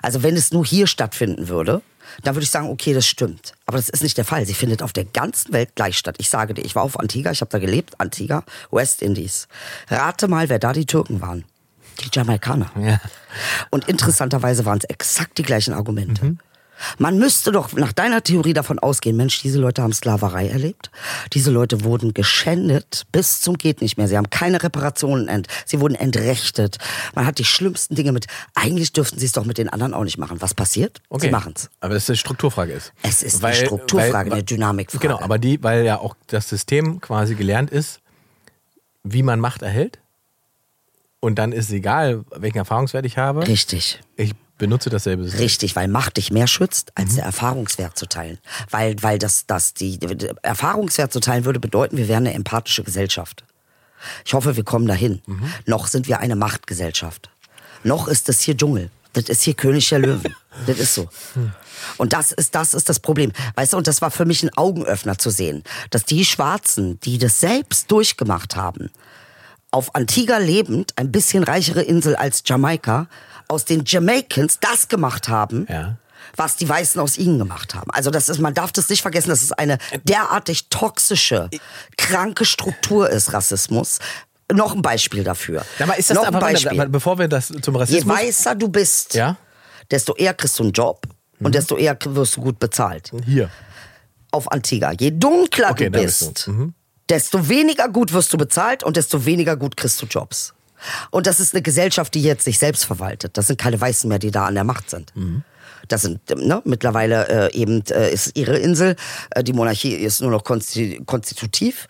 Also wenn es nur hier stattfinden würde, dann würde ich sagen, okay, das stimmt. Aber das ist nicht der Fall. Sie findet auf der ganzen Welt gleich statt. Ich sage dir, ich war auf Antigua, ich habe da gelebt, Antigua, West Indies. Rate mal, wer da die Türken waren. Die Jamaikaner. Ja. Und interessanterweise waren es exakt die gleichen Argumente. Man müsste doch nach deiner Theorie davon ausgehen, Mensch, diese Leute haben Sklaverei erlebt. Diese Leute wurden geschändet bis zum geht nicht mehr. Sie haben keine Reparationen ent. Sie wurden entrechtet. Man hat die schlimmsten Dinge mit. Eigentlich dürften sie es doch mit den anderen auch nicht machen. Was passiert? Sie machen's. Aber dass es eine Strukturfrage ist. Es ist eine Strukturfrage, eine Dynamikfrage. Genau, aber die, weil ja auch das System quasi gelernt ist, wie man Macht erhält. Und dann ist es egal, welchen Erfahrungswert ich habe. Richtig. Ich benutze dasselbe System. Richtig, weil Macht dich mehr schützt, als der Erfahrungswert zu teilen. Weil, weil das, das die, der Erfahrungswert zu teilen würde bedeuten, wir wären eine empathische Gesellschaft. Ich hoffe, wir kommen dahin. Noch sind wir eine Machtgesellschaft. Noch ist das hier Dschungel. Das ist hier König der Löwen. <laughs> das ist so. Und das ist, das ist das Problem. Weißt du, und das war für mich ein Augenöffner zu sehen, dass die Schwarzen, die das selbst durchgemacht haben, auf Antigua lebend, ein bisschen reichere Insel als Jamaika, aus den Jamaicans das gemacht haben, Ja. was die Weißen aus ihnen gemacht haben. Also das ist, man darf das nicht vergessen, dass es eine derartig toxische, kranke Struktur ist, Rassismus. Noch ein Beispiel dafür. Mal, ist das Noch ein aber, Beispiel. aber bevor wir das zum Je Rassismus. weißer du bist, Ja. desto eher kriegst du einen Job Mhm. und desto eher wirst du gut bezahlt. Hier. Auf Antigua. Je dunkler Okay, du bist bist, du. Mhm. desto weniger gut wirst du bezahlt und desto weniger gut kriegst du Jobs. Und das ist eine Gesellschaft, die jetzt sich selbst verwaltet. Das sind keine Weißen mehr, die da an der Macht sind. Mhm. Das sind ne, mittlerweile äh, eben äh, ist ihre Insel. Äh, die Monarchie ist nur noch konsti konstitutiv.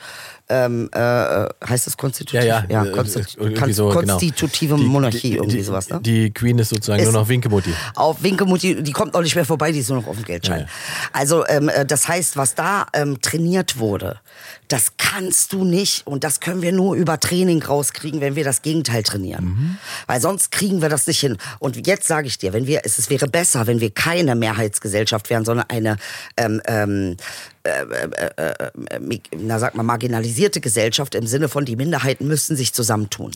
Ähm, äh, heißt das konstitutiv? Ja, ja. ja äh, konstitu so, genau. konstitutive Die- Monarchie, die, irgendwie die, sowas, ne? Die Queen ist sozusagen Ist- nur noch Winkemutti. Auf Winkemutti, die kommt auch nicht mehr vorbei, die ist nur noch auf dem Geldschein. Ja, ja. Also ähm, äh, das heißt, was da ähm, trainiert wurde, das kannst du nicht und das können wir nur über Training rauskriegen, wenn wir das Gegenteil trainieren. Mhm. Weil sonst kriegen wir das nicht hin. Und jetzt sage ich dir, wenn wir, es, es wäre besser, wenn wir keine Mehrheitsgesellschaft wären, sondern eine ähm, ähm, äh, mi- na sag mal, marginalisierte Gesellschaft im Sinne von, die Minderheiten müssen sich zusammentun.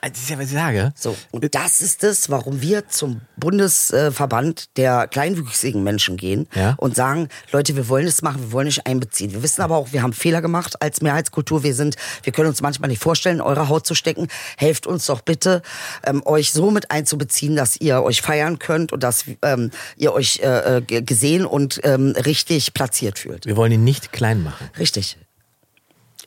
Also, Das ist ja, was ich sage. So, und das ist es, warum wir zum Bundesverband der kleinwüchsigen Menschen gehen Ja. und sagen, Leute, wir wollen es machen, wir wollen nicht einbeziehen. Wir wissen aber auch, wir haben Fehler gemacht als Mehrheitskultur. Wir sind, wir können uns manchmal nicht vorstellen, eure Haut zu stecken. Helft uns doch bitte, ähm, euch so mit einzubeziehen, dass ihr euch feiern könnt und dass ähm, ihr euch äh, äh, gesehen und ähm, richtig platziert fühlt. Wir wollen ihn nicht klein machen. Richtig.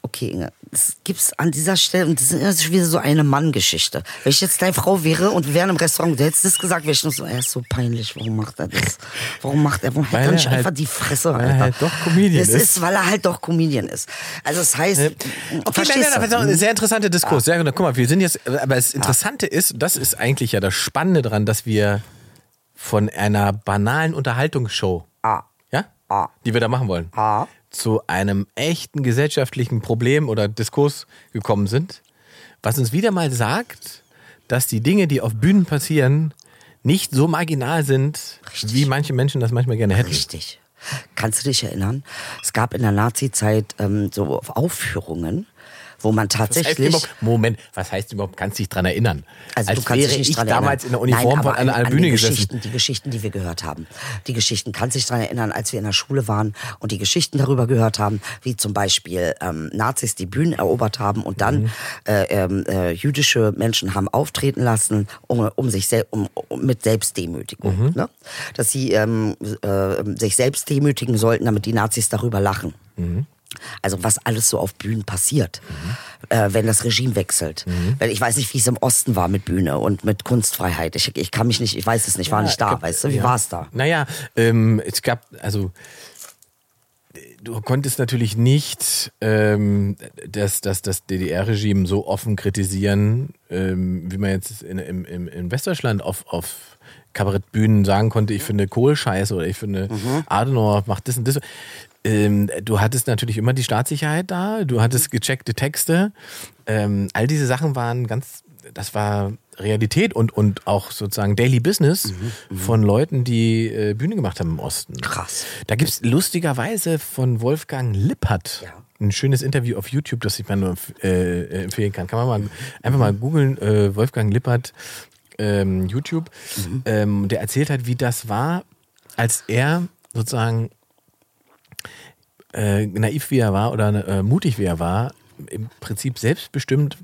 Okay, Inge, das gibt's an dieser Stelle, und das ist wieder so eine Mann-Geschichte. Wenn ich jetzt deine Frau wäre und wir wären im Restaurant, du hättest das gesagt, wäre ich nur so, er ist so peinlich, warum macht er das? Warum macht er, warum hält er nicht halt- einfach die Fresse, weil er Alter? halt doch Comedian das ist. ist. weil er halt doch Comedian ist. Also das heißt, Okay, verstehst nein, nein, du? aber ein sehr interessanter Diskurs. Ja, genau. Guck mal, wir sind jetzt, aber das Interessante ist, das ist eigentlich ja das Spannende dran, dass wir von einer banalen Unterhaltungsshow, Ah. ja, Ah. die wir da machen wollen, Ah. Zu einem echten gesellschaftlichen Problem oder Diskurs gekommen sind, was uns wieder mal sagt, dass die Dinge, die auf Bühnen passieren, nicht so marginal sind, wie manche Menschen das manchmal gerne hätten. Richtig. Kannst du dich erinnern? Es gab in der Nazi-Zeit ähm, so Aufführungen, wo man heißt tatsächlich... überhaupt, Moment, was heißt überhaupt, kannst dich dran erinnern? Also Als du kannst wäre dich nicht ich dran damals erinnern. in der Uniform Nein, von einer, an, an Bühne die gesessen. Geschichten, die Geschichten, die wir gehört haben. Die Geschichten, kannst dich dran erinnern, als wir in der Schule waren und die Geschichten darüber gehört haben, wie zum Beispiel ähm, Nazis die Bühnen erobert haben und dann Mhm. äh, ähm, äh, jüdische Menschen haben auftreten lassen, um, um sich sel um, um, mit Selbstdemütigung. Mhm. Ne? Dass sie ähm, äh, sich selbst demütigen sollten, damit die Nazis darüber lachen. Mhm. Also was alles so auf Bühnen passiert, äh, wenn das Regime wechselt. Mhm. Weil ich weiß nicht, wie es im Osten war mit Bühne und mit Kunstfreiheit. Ich, ich kann mich nicht, ich weiß es nicht, war Ja, nicht da, gab- weißt du? Wie ja. war es da? Naja, ähm, es gab, also du konntest natürlich nicht ähm, das, das, das DDR-Regime so offen kritisieren, ähm, wie man jetzt in, im, im, in Westdeutschland auf, auf Kabarettbühnen sagen konnte, ich finde Kohl scheiße oder ich finde Mhm. Adenauer macht das und das. Ähm, du hattest natürlich immer die Staatssicherheit da, du hattest gecheckte Texte. Ähm, all diese Sachen waren ganz, das war Realität und, und auch sozusagen Daily Business von Leuten, die äh, Bühne gemacht haben im Osten. Krass. Da gibt es lustigerweise von Wolfgang Lippert Ja. ein schönes Interview auf YouTube, das ich mal nur äh, empfehlen kann. Kann man mal einfach mal googeln, äh, Wolfgang Lippert ähm, YouTube. Ähm, der erzählt hat, wie das war, als er sozusagen äh, naiv wie er war oder äh, mutig wie er war, im Prinzip selbstbestimmt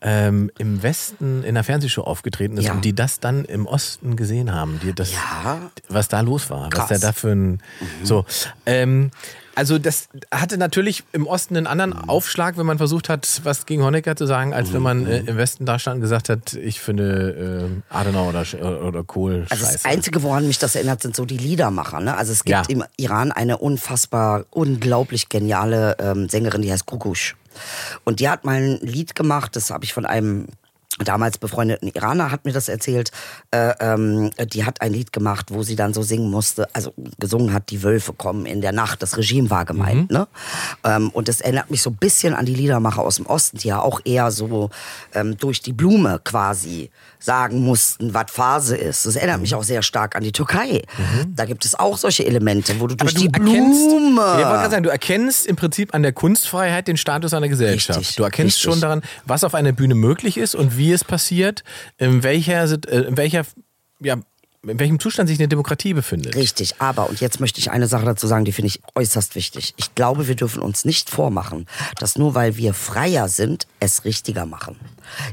ähm, im Westen in einer Fernsehshow aufgetreten ist Ja. und die das dann im Osten gesehen haben, die das, Ja. was da los war, Krass. was der da für ein, so, ähm, also das hatte natürlich im Osten einen anderen Aufschlag, wenn man versucht hat, was gegen Honecker zu sagen, als wenn man äh, im Westen da stand und gesagt hat, ich finde äh, Adenauer oder, Sch- oder Kohl Also das scheiße. Einzige, woran mich das erinnert, sind so die Liedermacher. Ne? Also es gibt Ja. im Iran eine unfassbar, unglaublich geniale ähm, Sängerin, die heißt Kukush. Und die hat mal ein Lied gemacht, das habe ich von einem damals befreundeten Iraner hat mir das erzählt, äh, ähm, die hat ein Lied gemacht, wo sie dann so singen musste, also gesungen hat, die Wölfe kommen in der Nacht, das Regime war gemeint, ne? Ähm, und das erinnert mich so ein bisschen an die Liedermacher aus dem Osten, die ja auch eher so ähm, durch die Blume quasi sagen mussten, was Phase ist. Das erinnert mich auch sehr stark an die Türkei. Da gibt es auch solche Elemente, wo du durch die erkennst, Blume... Ja, ich wollte gerade sagen, du erkennst im Prinzip an der Kunstfreiheit den Status einer Gesellschaft. Richtig, du erkennst richtig. schon daran, was auf einer Bühne möglich ist und wie es passiert, in welcher, äh, in welcher, ja, in welchem Zustand sich eine Demokratie befindet. Richtig, aber, und jetzt möchte ich eine Sache dazu sagen, die finde ich äußerst wichtig. Ich glaube, wir dürfen uns nicht vormachen, dass nur weil wir freier sind, es richtiger machen.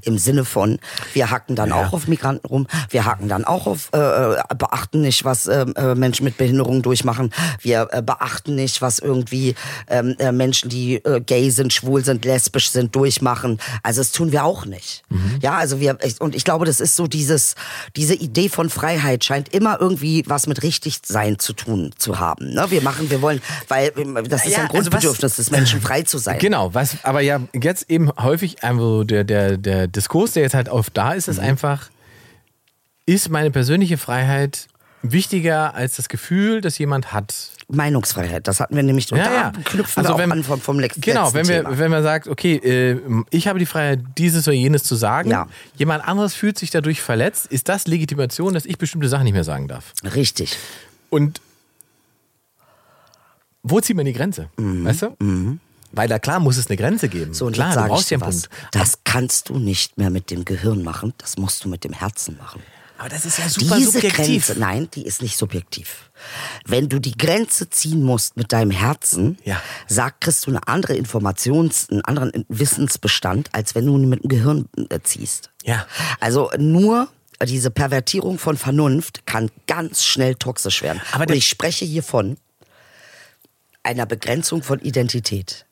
Im Sinne von, wir hacken dann auch auf Migranten rum, wir hacken dann auch auf, äh, äh, beachten nicht, was äh, äh, Menschen mit Behinderungen durchmachen, wir äh, beachten nicht, was irgendwie ähm, äh, Menschen, die äh, gay sind, schwul sind, lesbisch sind, durchmachen. Also das tun wir auch nicht. Ja, also wir, ich, und ich glaube, das ist so dieses, diese Idee von Freiheit scheint immer irgendwie was mit Richtigsein zu tun zu haben. Ne? Wir machen, wir wollen, weil ähm, das ist Ja, ja, ein also was- Grundbedürfnis des Menschen, frei zu sein. Genau, was aber ja jetzt eben häufig einfach der, der, der Diskurs, der jetzt halt oft da ist, ist Mhm. einfach, ist meine persönliche Freiheit wichtiger als das Gefühl, das jemand hat? Meinungsfreiheit, das hatten wir nämlich, und da knüpfen wir auch an vom, vom letzten Genau, wenn, wir, wenn man sagt, okay, äh, ich habe die Freiheit, dieses oder jenes zu sagen, Ja. jemand anderes fühlt sich dadurch verletzt, ist das Legitimation, dass ich bestimmte Sachen nicht mehr sagen darf. Richtig. Und wo zieht man die Grenze? Weißt du? Weil da klar muss es eine Grenze geben. Mhm. So, und klar, du brauchst ja einen was. Punkt. Das kannst du nicht mehr mit dem Gehirn machen, das musst du mit dem Herzen machen. Aber das ist ja super Diese subjektiv. Grenze, nein, die ist nicht subjektiv. Wenn du die Grenze ziehen musst mit deinem Herzen, Ja. sag, kriegst du eine andere Informations-, einen anderen Wissensbestand, als wenn du ihn mit dem Gehirn äh, ziehst. Ja. Also nur diese Pervertierung von Vernunft kann ganz schnell toxisch werden. Aber Und ich spreche hier von einer Begrenzung von Identität.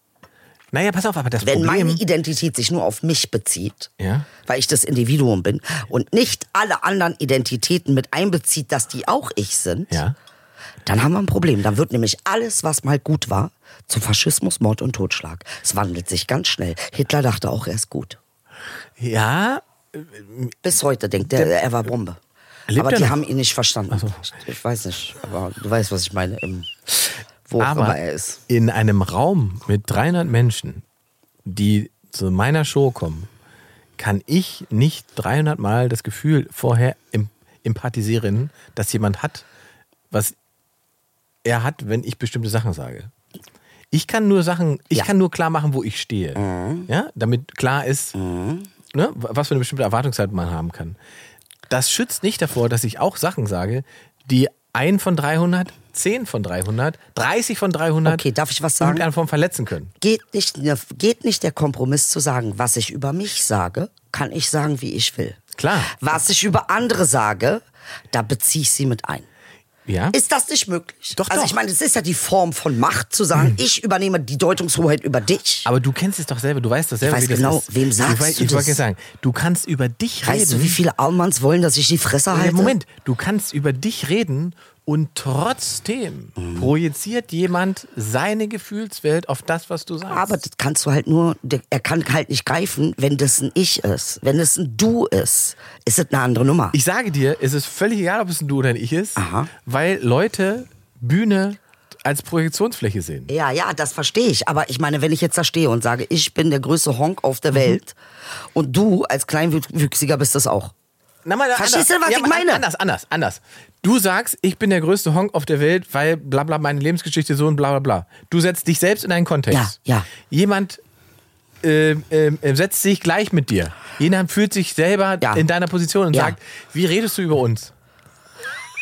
Naja, pass auf, aber das Wenn Problem... meine Identität sich nur auf mich bezieht, Ja. weil ich das Individuum bin und nicht alle anderen Identitäten mit einbezieht, dass die auch ich sind, ja. dann haben wir ein Problem. Dann wird nämlich alles, was mal gut war, zu Faschismus, Mord und Totschlag. Es wandelt sich ganz schnell. Hitler dachte auch, er ist gut. Ja, Bis heute denkt er, er war Bombe. Lebt aber er die noch? haben ihn nicht verstanden. Ich, ich weiß nicht, aber du weißt, was ich meine. Im, wo aber immer er ist. in einem Raum mit 300 Menschen, die zu meiner Show kommen, kann ich nicht 300 Mal das Gefühl vorher em- empathisieren, dass jemand hat, was er hat, wenn ich bestimmte Sachen sage. Ich kann nur Sachen, ich Ja. Mhm. kann nur klar machen, wo ich stehe. Ja, damit klar ist, ne, was für eine bestimmte Erwartungshaltung man haben kann. Das schützt nicht davor, dass ich auch Sachen sage, die ein von 300, 10 von 300, 30 von 300 Okay, darf ich was in sagen? irgendeiner Form verletzen können. Geht nicht, geht nicht der Kompromiss zu sagen, was ich über mich sage, kann ich sagen, wie ich will. Klar. Was ich über andere sage, da beziehe ich sie mit ein. Ja? Ist das nicht möglich? Doch, also doch. ich meine, es ist ja die Form von Macht zu sagen, ich übernehme die Deutungshoheit über dich. Aber du kennst es doch selber, du weißt doch selber, weiß wie das genau, ist. wem sagst ich, wei- du Ich wollte das? sagen, du kannst über dich Weißt reden. du, wie viele Allmanns wollen, dass ich die Fresse halte? Moment, du kannst über dich reden und trotzdem Mhm. projiziert jemand seine Gefühlswelt auf das, was du sagst. Aber das kannst du halt nur, er kann halt nicht greifen, wenn das ein Ich ist. Wenn es ein Du ist, ist es eine andere Nummer. ich sage dir, es ist völlig egal, ob es ein Du oder ein Ich ist, Aha. weil Leute Bühne als Projektionsfläche sehen. Ja, ja, das verstehe ich. Aber ich meine, wenn ich jetzt da stehe und sage, ich bin der größte Honk auf Mhm. der Welt und du als Kleinwüchsiger bist das auch. Na, mal Verstehst anders. du, was ich mal meine? Anders, anders, anders. Du sagst, ich bin der größte Honk auf der Welt, weil bla bla meine Lebensgeschichte so und bla bla bla. Du setzt dich selbst in einen Kontext. Ja, ja. Jemand ähm, äh, setzt sich gleich mit dir. Jemand fühlt sich selber Ja. in deiner Position und Ja. sagt, wie redest du über uns?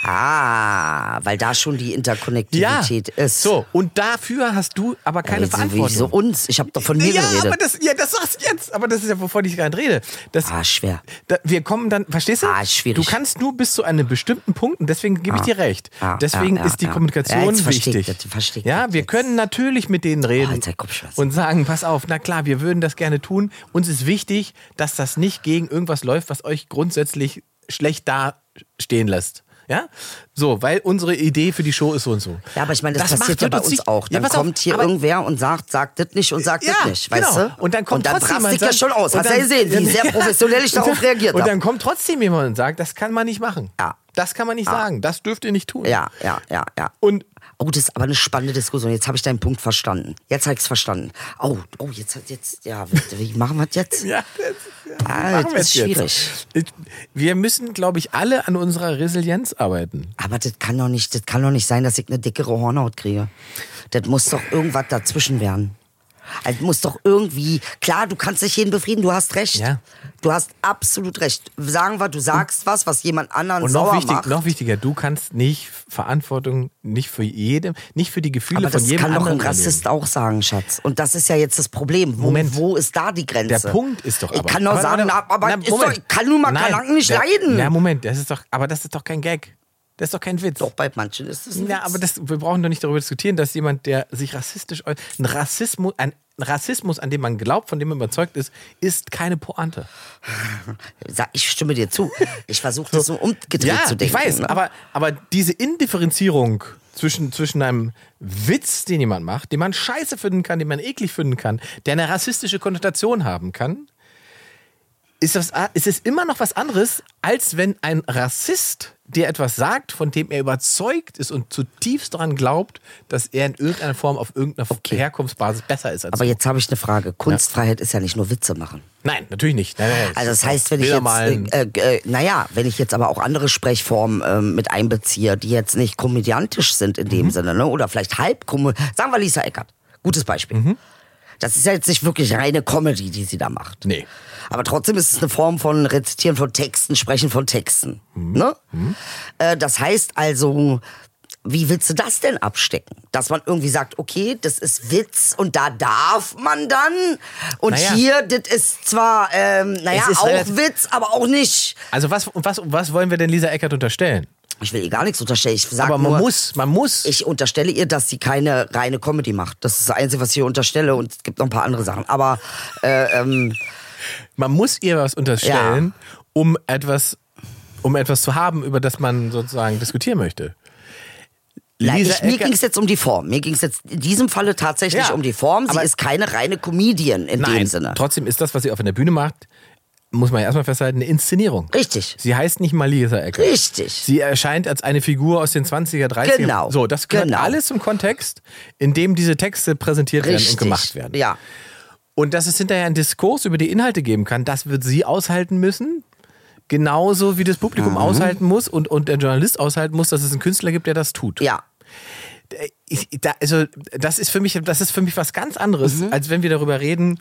Ah, weil da schon die Interkonnektivität ist. So, und dafür hast du aber keine Wieso- Verantwortung. Wieso uns? Ich habe doch von mir ja, geredet. aber das, ja, das sagst du jetzt, aber das ist ja, wovon ich gerade rede. Das, ah, schwer. da, wir kommen dann, verstehst du? Ah, schwierig. Du kannst nur bis zu einem bestimmten Punkt, und deswegen gebe ich Ah. dir recht. Ah, deswegen ja, ja, ist die ja. Kommunikation Ja, jetzt verstehe ich wichtig. das, verstehe ich ja, wir jetzt. können natürlich mit denen reden Oh, hat Kopfschmerzen. und sagen, pass auf, na klar, wir würden das gerne tun. Uns ist wichtig, dass das nicht gegen irgendwas läuft, was euch grundsätzlich schlecht dastehen lässt. Ja? So, weil unsere Idee für die Show ist so und so. Ja, aber ich meine, das, macht passiert ja bei uns auch. Ja, Dann auf, kommt hier irgendwer und sagt, sagt das nicht und sagt Ja, das nicht, weißt genau. du? Und dann kommt und dann trotzdem ich ja jemand schon aus. und Hast du ja gesehen, wie sehr professionell ich darauf <laughs> reagiert Und habe. dann kommt trotzdem jemand und sagt, das kann man nicht machen. Ja. Das kann man nicht sagen. Das dürft ihr nicht tun. Ja, ja, ja, ja. Und Oh, das ist aber eine spannende Diskussion. Jetzt habe ich deinen Punkt verstanden. Jetzt habe ich es verstanden. Oh, oh, jetzt hat jetzt, ja, wie, machen wir das jetzt? <laughs> ja, das, Ah, machen das ist jetzt. schwierig. Wir müssen, glaube ich, alle an unserer Resilienz arbeiten. Aber das kann doch nicht, das kann doch nicht sein, dass ich eine dickere Hornhaut kriege. Das muss doch irgendwas dazwischen werden. Also muss doch irgendwie, klar, du kannst nicht jeden befrieden, du hast recht. Ja. Du hast absolut recht. Sagen wir, du sagst was, was jemand anderen Und noch, sauer wichtig, macht. noch wichtiger, du kannst nicht Verantwortung nicht für jedem, nicht für die Gefühle aber von das jedem kann doch ein anderen Rassist übernehmen. auch sagen, Schatz. Und das ist ja jetzt das Problem. Wo, Moment. wo ist da die Grenze? Der Punkt ist doch Ich aber. kann doch sagen, aber, na, aber na, doch, ich kann nun mal Nein, nicht der, leiden. Na, Moment, das ist doch, aber das ist doch kein Gag. Das ist doch kein Witz. Doch, bei manchen ist es ein Ja, Witz. aber das, wir brauchen doch nicht darüber diskutieren, dass jemand, der sich rassistisch äußert, ein Rassismus, ein Rassismus, an dem man glaubt, von dem man überzeugt ist, ist keine Pointe. <laughs> Ich stimme dir zu. Ich versuche das so umgedreht Ja, zu denken. ich weiß, ne? aber, aber diese Indifferenzierung zwischen, zwischen einem Witz, den jemand macht, den man scheiße finden kann, den man eklig finden kann, der eine rassistische Konnotation haben kann, ist, das, ist es immer noch was anderes, als wenn ein Rassist dir etwas sagt, von dem er überzeugt ist und zutiefst daran glaubt, dass er in irgendeiner Form auf irgendeiner Herkunftsbasis besser ist als Aber du. jetzt habe ich eine Frage. Kunstfreiheit ist ja nicht nur Witze machen. Nein, natürlich nicht. Nein, nein, Also das heißt, wenn ich jetzt, malen. äh, äh, naja, wenn ich jetzt aber auch andere Sprechformen ähm, mit einbeziehe, die jetzt nicht komödiantisch sind in Mhm. dem Sinne, ne? oder vielleicht halb komödiantisch. Sagen wir Lisa Eckert. Gutes Beispiel. Mhm. Das ist ja jetzt nicht wirklich reine Comedy, die sie da macht. Nee. Aber trotzdem ist es eine Form von Rezitieren von Texten, Sprechen von Texten. Ne? Äh, das heißt also, wie willst du das denn abstecken? Dass man irgendwie sagt, okay, das ist Witz und da darf man dann. Und Naja. hier, das ist zwar, ähm, naja, ist auch Witz, aber auch nicht. Also was, was, was wollen wir denn Lisa Eckert unterstellen? Ich will ihr gar nichts unterstellen. Ich sag Aber man nur, muss, man muss. Ich unterstelle ihr, dass sie keine reine Comedy macht. Das ist das Einzige, was ich ihr unterstelle. Und es gibt noch ein paar andere Sachen. Aber äh, ähm, man muss ihr was unterstellen, um etwas, um etwas zu haben, über das man sozusagen diskutieren möchte. Nein, ich, mir ging es jetzt um die Form. Mir ging es jetzt in diesem Falle tatsächlich Ja, um die Form. Sie ist keine reine Comedian in dem Nein, Sinne. trotzdem ist das, was sie auf der Bühne macht, muss man ja erstmal festhalten, eine Inszenierung. Richtig. Sie heißt nicht mal Lisa Eckert. Richtig. Sie erscheint als eine Figur aus den 20er, 30er. Genau. So, das gehört Genau. alles zum Kontext, in dem diese Texte präsentiert werden Richtig. und gemacht werden. Ja. Und dass es hinterher einen Diskurs über die Inhalte geben kann, das wird sie aushalten müssen. Genauso wie das Publikum Mhm. aushalten muss und, und der Journalist aushalten muss, dass es einen Künstler gibt, der das tut. Ja. Ich, da, also, das ist für mich, das ist für mich was ganz anderes, Mhm. als wenn wir darüber reden,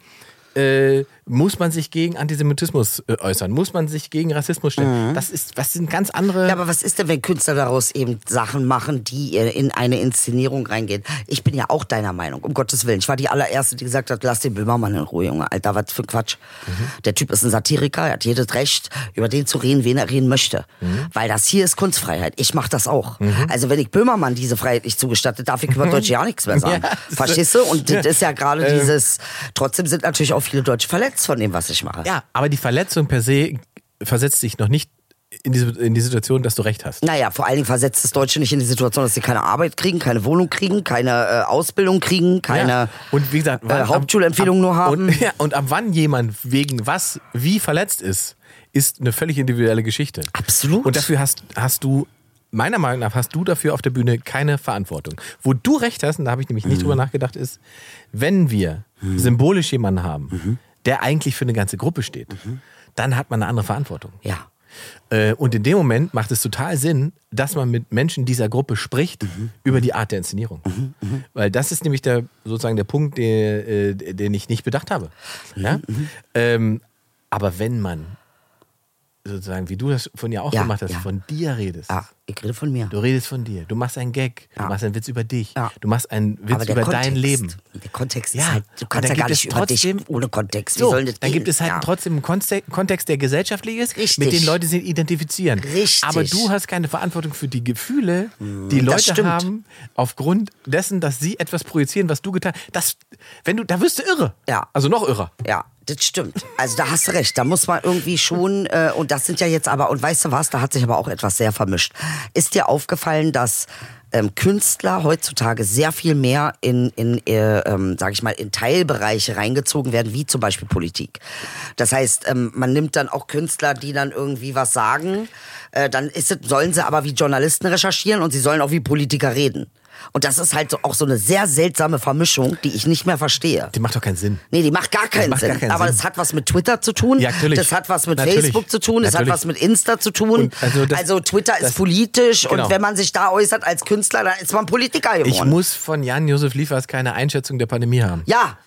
äh, muss man sich gegen Antisemitismus äh, äußern? Muss man sich gegen Rassismus stellen? Das ist, was sind ganz andere. Mhm. Ja, aber was ist denn, wenn Künstler daraus eben Sachen machen, die äh, in eine Inszenierung reingehen? Ich bin ja auch deiner Meinung, um Gottes Willen. Ich war die allererste, die gesagt hat, lass den Böhmermann in Ruhe, Junge. Alter, was für Quatsch. Der Typ ist ein Satiriker, er hat jedes Recht, über den zu reden, wen er reden möchte. Weil das hier ist Kunstfreiheit. Ich mach das auch. Also wenn ich Böhmermann diese Freiheit nicht zugestattet, darf ich über Deutsche ja nichts mehr sagen. <laughs> Ja, Verstehst du? Und das ist ja gerade dieses, trotzdem sind natürlich auch viele Deutsche verletzt von dem, was ich mache. ja, aber die Verletzung per se versetzt dich noch nicht in die, in die Situation, dass du recht hast. Naja, vor allen Dingen versetzt das Deutsche nicht in die Situation, dass sie keine Arbeit kriegen, keine Wohnung kriegen, keine äh, Ausbildung kriegen, keine ja. und wie gesagt, wann- äh, Hauptschulempfehlung ab- nur haben. Und, <laughs> ja, und ab wann jemand wegen was wie verletzt ist, ist eine völlig individuelle Geschichte. Absolut. Und dafür hast, hast du, meiner Meinung nach, hast du dafür auf der Bühne keine Verantwortung. Wo du recht hast, und da habe ich nämlich nicht Mhm. drüber nachgedacht, ist, wenn wir symbolisch jemanden haben, Mhm. Der eigentlich für eine ganze Gruppe steht, dann hat man eine andere Verantwortung. ja. Äh, Und in dem Moment macht es total Sinn, dass man mit Menschen dieser Gruppe spricht Mhm. über die Art der Inszenierung. Weil das ist nämlich der, sozusagen der Punkt, der, äh, den ich nicht bedacht habe. Mhm, Ja? Ähm, aber wenn man sozusagen, wie du das von dir auch Ja, gemacht hast, ja. von dir redest. Ja, ich rede von mir. Du redest von dir. Du machst einen Gag. Du Ja. machst einen Witz über dich. Ja. Du machst einen Witz über Kontext, dein Leben. Der Kontext Ja, ist halt, du kannst ja gar nicht es über dich trotzdem- ohne Kontext. Wie So, dann gehen? gibt es halt trotzdem einen Kontext, der gesellschaftlich ist, Richtig. mit dem Leute sich identifizieren. Richtig. Aber du hast keine Verantwortung für die Gefühle, die Hm, Leute haben, aufgrund dessen, dass sie etwas projizieren, was du getan hast. Wenn du, da wirst du irre. Ja. Also noch irrer. Ja, das stimmt. Also da hast du recht. Da muss man irgendwie schon, äh, und das sind ja jetzt aber, und weißt du was, da hat sich aber auch etwas sehr vermischt. Ist dir aufgefallen, dass ähm, Künstler heutzutage sehr viel mehr in, in äh, ähm, sag ich mal, in Teilbereiche reingezogen werden, wie zum Beispiel Politik. Das heißt, ähm, man nimmt dann auch Künstler, die dann irgendwie was sagen, äh, dann ist es, sollen sie aber wie Journalisten recherchieren und sie sollen auch wie Politiker reden. Und das ist halt so, auch so eine sehr seltsame Vermischung, die ich nicht mehr verstehe. Die macht doch keinen Sinn. Nee, die macht gar keinen macht Sinn. gar keinen aber Sinn. das hat was mit Twitter zu tun. Ja, natürlich. Das hat was mit Natürlich. Facebook zu tun. Das Natürlich. hat was mit Insta zu tun. Und also also, das- Twitter das- ist politisch genau. und wenn man sich da äußert als Künstler, dann ist man Politiker geworden. Ich muss von Jan-Josef Liefers keine Einschätzung der Pandemie haben. ja,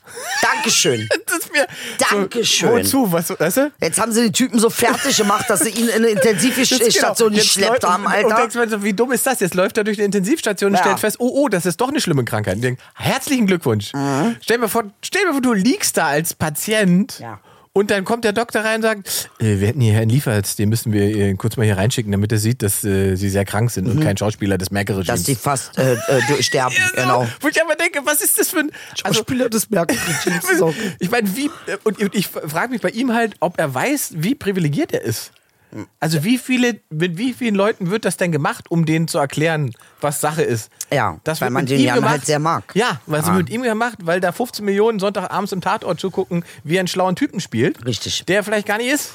Dankeschön. <laughs> Das ist mir Dankeschön. So, wozu? Was, weißt du? Jetzt haben sie den Typen so fertig gemacht, dass sie ihn in eine Intensivstation geschleppt läu- haben, Und Alter. denkst du, wie dumm ist das? Jetzt läuft er durch die Intensivstation und Ja. stellt fest, oh, oh, das ist doch eine schlimme Krankheit. Und denkt, herzlichen Glückwunsch. Stell, mir vor, stell mir vor, du liegst da als Patient. Ja. Und dann kommt der Doktor rein und sagt, äh, wir hätten hier Herrn Liefers, den müssen wir äh, kurz mal hier reinschicken, damit er sieht, dass äh, sie sehr krank sind und kein Schauspieler des Merkel-Regimes. Dass die fast äh, äh, sterben, <laughs> Ja, genau. Wo ich aber denke, was ist das für ein also, Schauspieler des Merkel-Regimes, <laughs> so. Ich meine, wie und ich frage mich bei ihm halt, ob er weiß, wie privilegiert er ist. Also wie viele, mit wie vielen Leuten wird das denn gemacht, um denen zu erklären, was Sache ist? Ja, das weil man den Jan gemacht. halt sehr mag. Ja, weil sie Ah. mit ihm gemacht, weil da 15 Millionen Sonntagabends im Tatort zu gucken, wie er einen schlauen Typen spielt. Richtig. Der vielleicht gar nicht ist.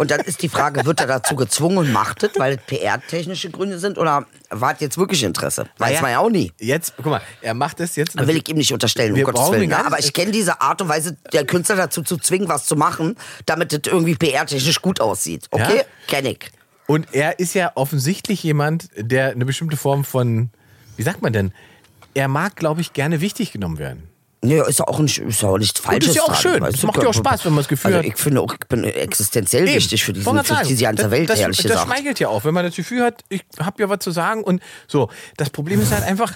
Und dann ist die Frage, wird er dazu gezwungen und macht es, weil es PR-technische Gründe sind oder war es jetzt wirklich Interesse? Weiß Naja, man ja auch nie. Jetzt, guck mal, er macht es jetzt. Dann will ich ihm nicht unterstellen, um Gottes Willen. ihn Ne? Aber ich kenne diese Art und Weise, der Künstler dazu zu zwingen, was zu machen, damit es irgendwie PR-technisch gut aussieht. Okay? Ja? Kenn ich. Und er ist ja offensichtlich jemand, der eine bestimmte Form von, wie sagt man denn, er mag, glaube ich, gerne wichtig genommen werden. Nee, ist ja auch, nicht, ist ja auch nicht falsch. ist ja auch schön. Das macht ja auch Spaß, wenn man das Gefühl also hat- Ich finde auch, ich bin existenziell wichtig für, diesen, für diese ganze das, Welt, das, ehrlich das gesagt. schmeichelt ja auch, wenn man das Gefühl hat, ich habe ja was zu sagen und so. Das Problem ist halt einfach,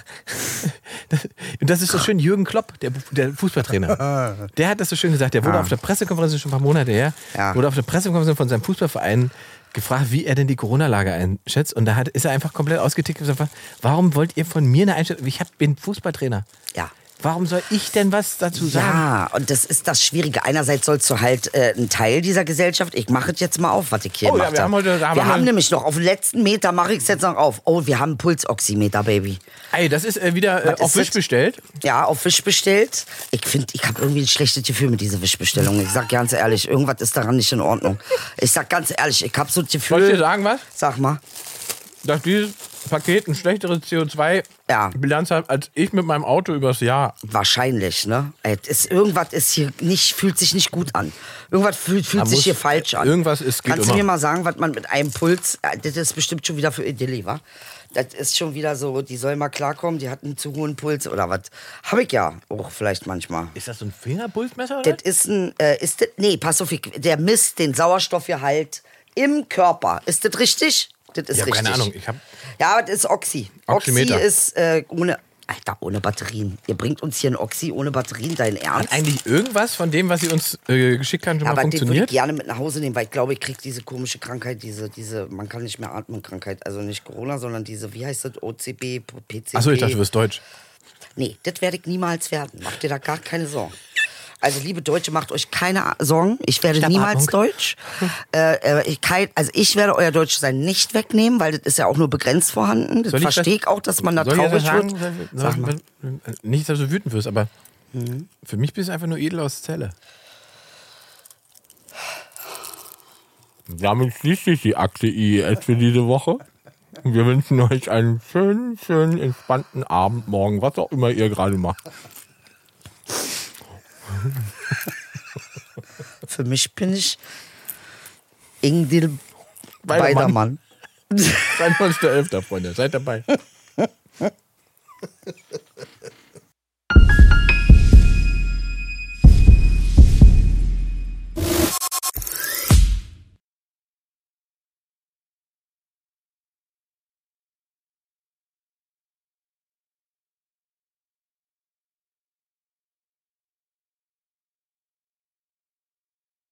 das, <laughs> und das ist so schön, Jürgen Klopp, der, der Fußballtrainer, <laughs> der hat das so schön gesagt, der wurde auf der Pressekonferenz, das ist schon ein paar Monate her, Ja. wurde auf der Pressekonferenz von seinem Fußballverein gefragt, wie er denn die Corona-Lage einschätzt und da hat, ist er einfach komplett ausgetickt und gesagt, warum wollt ihr von mir eine Einschätzung, ich hab, bin Fußballtrainer. Ja. Warum soll ich denn was dazu sagen? Ja, und das ist das Schwierige. Einerseits sollst du halt äh, ein Teil dieser Gesellschaft, ich mache es jetzt mal auf, was ich hier Oh ja, gemacht wir hab. haben heute- haben wir haben nämlich noch, auf den letzten Meter mache ich es jetzt noch auf. Oh, wir haben Pulsoximeter, Baby. Ey, das ist äh, wieder äh, auf ist Wish das? bestellt. Ja, auf Wisch bestellt. Ich finde, ich habe irgendwie ein schlechtes Gefühl mit dieser Wischbestellung. Ich sag ganz ehrlich, irgendwas ist daran nicht in Ordnung. Ich sag ganz ehrlich, ich habe so das Gefühl. Soll ich dir sagen was? Sag mal. dass dieses Paket ein schlechteres CO2-Bilanz Ja. hat, als ich mit meinem Auto übers Jahr. Wahrscheinlich, ne? Ist, irgendwas ist hier nicht, fühlt sich nicht gut an. Irgendwas fühlt, fühlt sich hier falsch an. irgendwas ist- Kannst du immer. mir mal sagen, was man mit einem Puls, äh, das ist bestimmt schon wieder für Idilli, wa? Das ist schon wieder so, die soll mal klarkommen, die hat einen zu hohen Puls oder was. Hab ich ja auch vielleicht manchmal. Ist das so ein Fingerpulsmesser? Oder? Das ist ein, äh, ist das, nee, pass auf, der misst den Sauerstoffgehalt im Körper. Ist das richtig? Das ist Ich hab richtig. keine Ahnung, ich hab- Ja, aber das ist Oxy. Oxy Oximeter. ist äh, ohne, Alter, ohne Batterien. Ihr bringt uns hier ein Oxy ohne Batterien, dein Ernst? Hat eigentlich irgendwas von dem, was sie uns äh, geschickt haben, schon Ja, mal aber den würde ich funktioniert? gerne mit nach Hause nehmen, weil ich glaube, ich kriege diese komische Krankheit, diese, diese, man kann nicht mehr atmen Krankheit. Also nicht Corona, sondern diese, wie heißt das, OCB, PCB. Achso, ich dachte, du wirst deutsch. Nee, das werde ich niemals werden. Macht dir da gar keine Sorgen. Also, liebe Deutsche, macht euch keine Sorgen. Ich werde niemals Deutsch. <laughs> Äh, äh, ich kein, also, ich werde euer Deutschsein nicht wegnehmen, weil das ist ja auch nur begrenzt vorhanden. Das verstehe ich auch, dass man da traurig sagen? wird. Sag mal. Nicht, dass du wütend wirst, aber für mich bist du einfach nur edel aus Zelle. Damit schließt sich die Akte IES für diese Woche. Wir wünschen euch einen schönen, schönen, entspannten Abend, morgen, was auch immer ihr gerade macht. <laughs> Für mich bin ich Ingdil Weidermann. Weidermann. <laughs> 23.11., Freunde. Seid dabei. <laughs>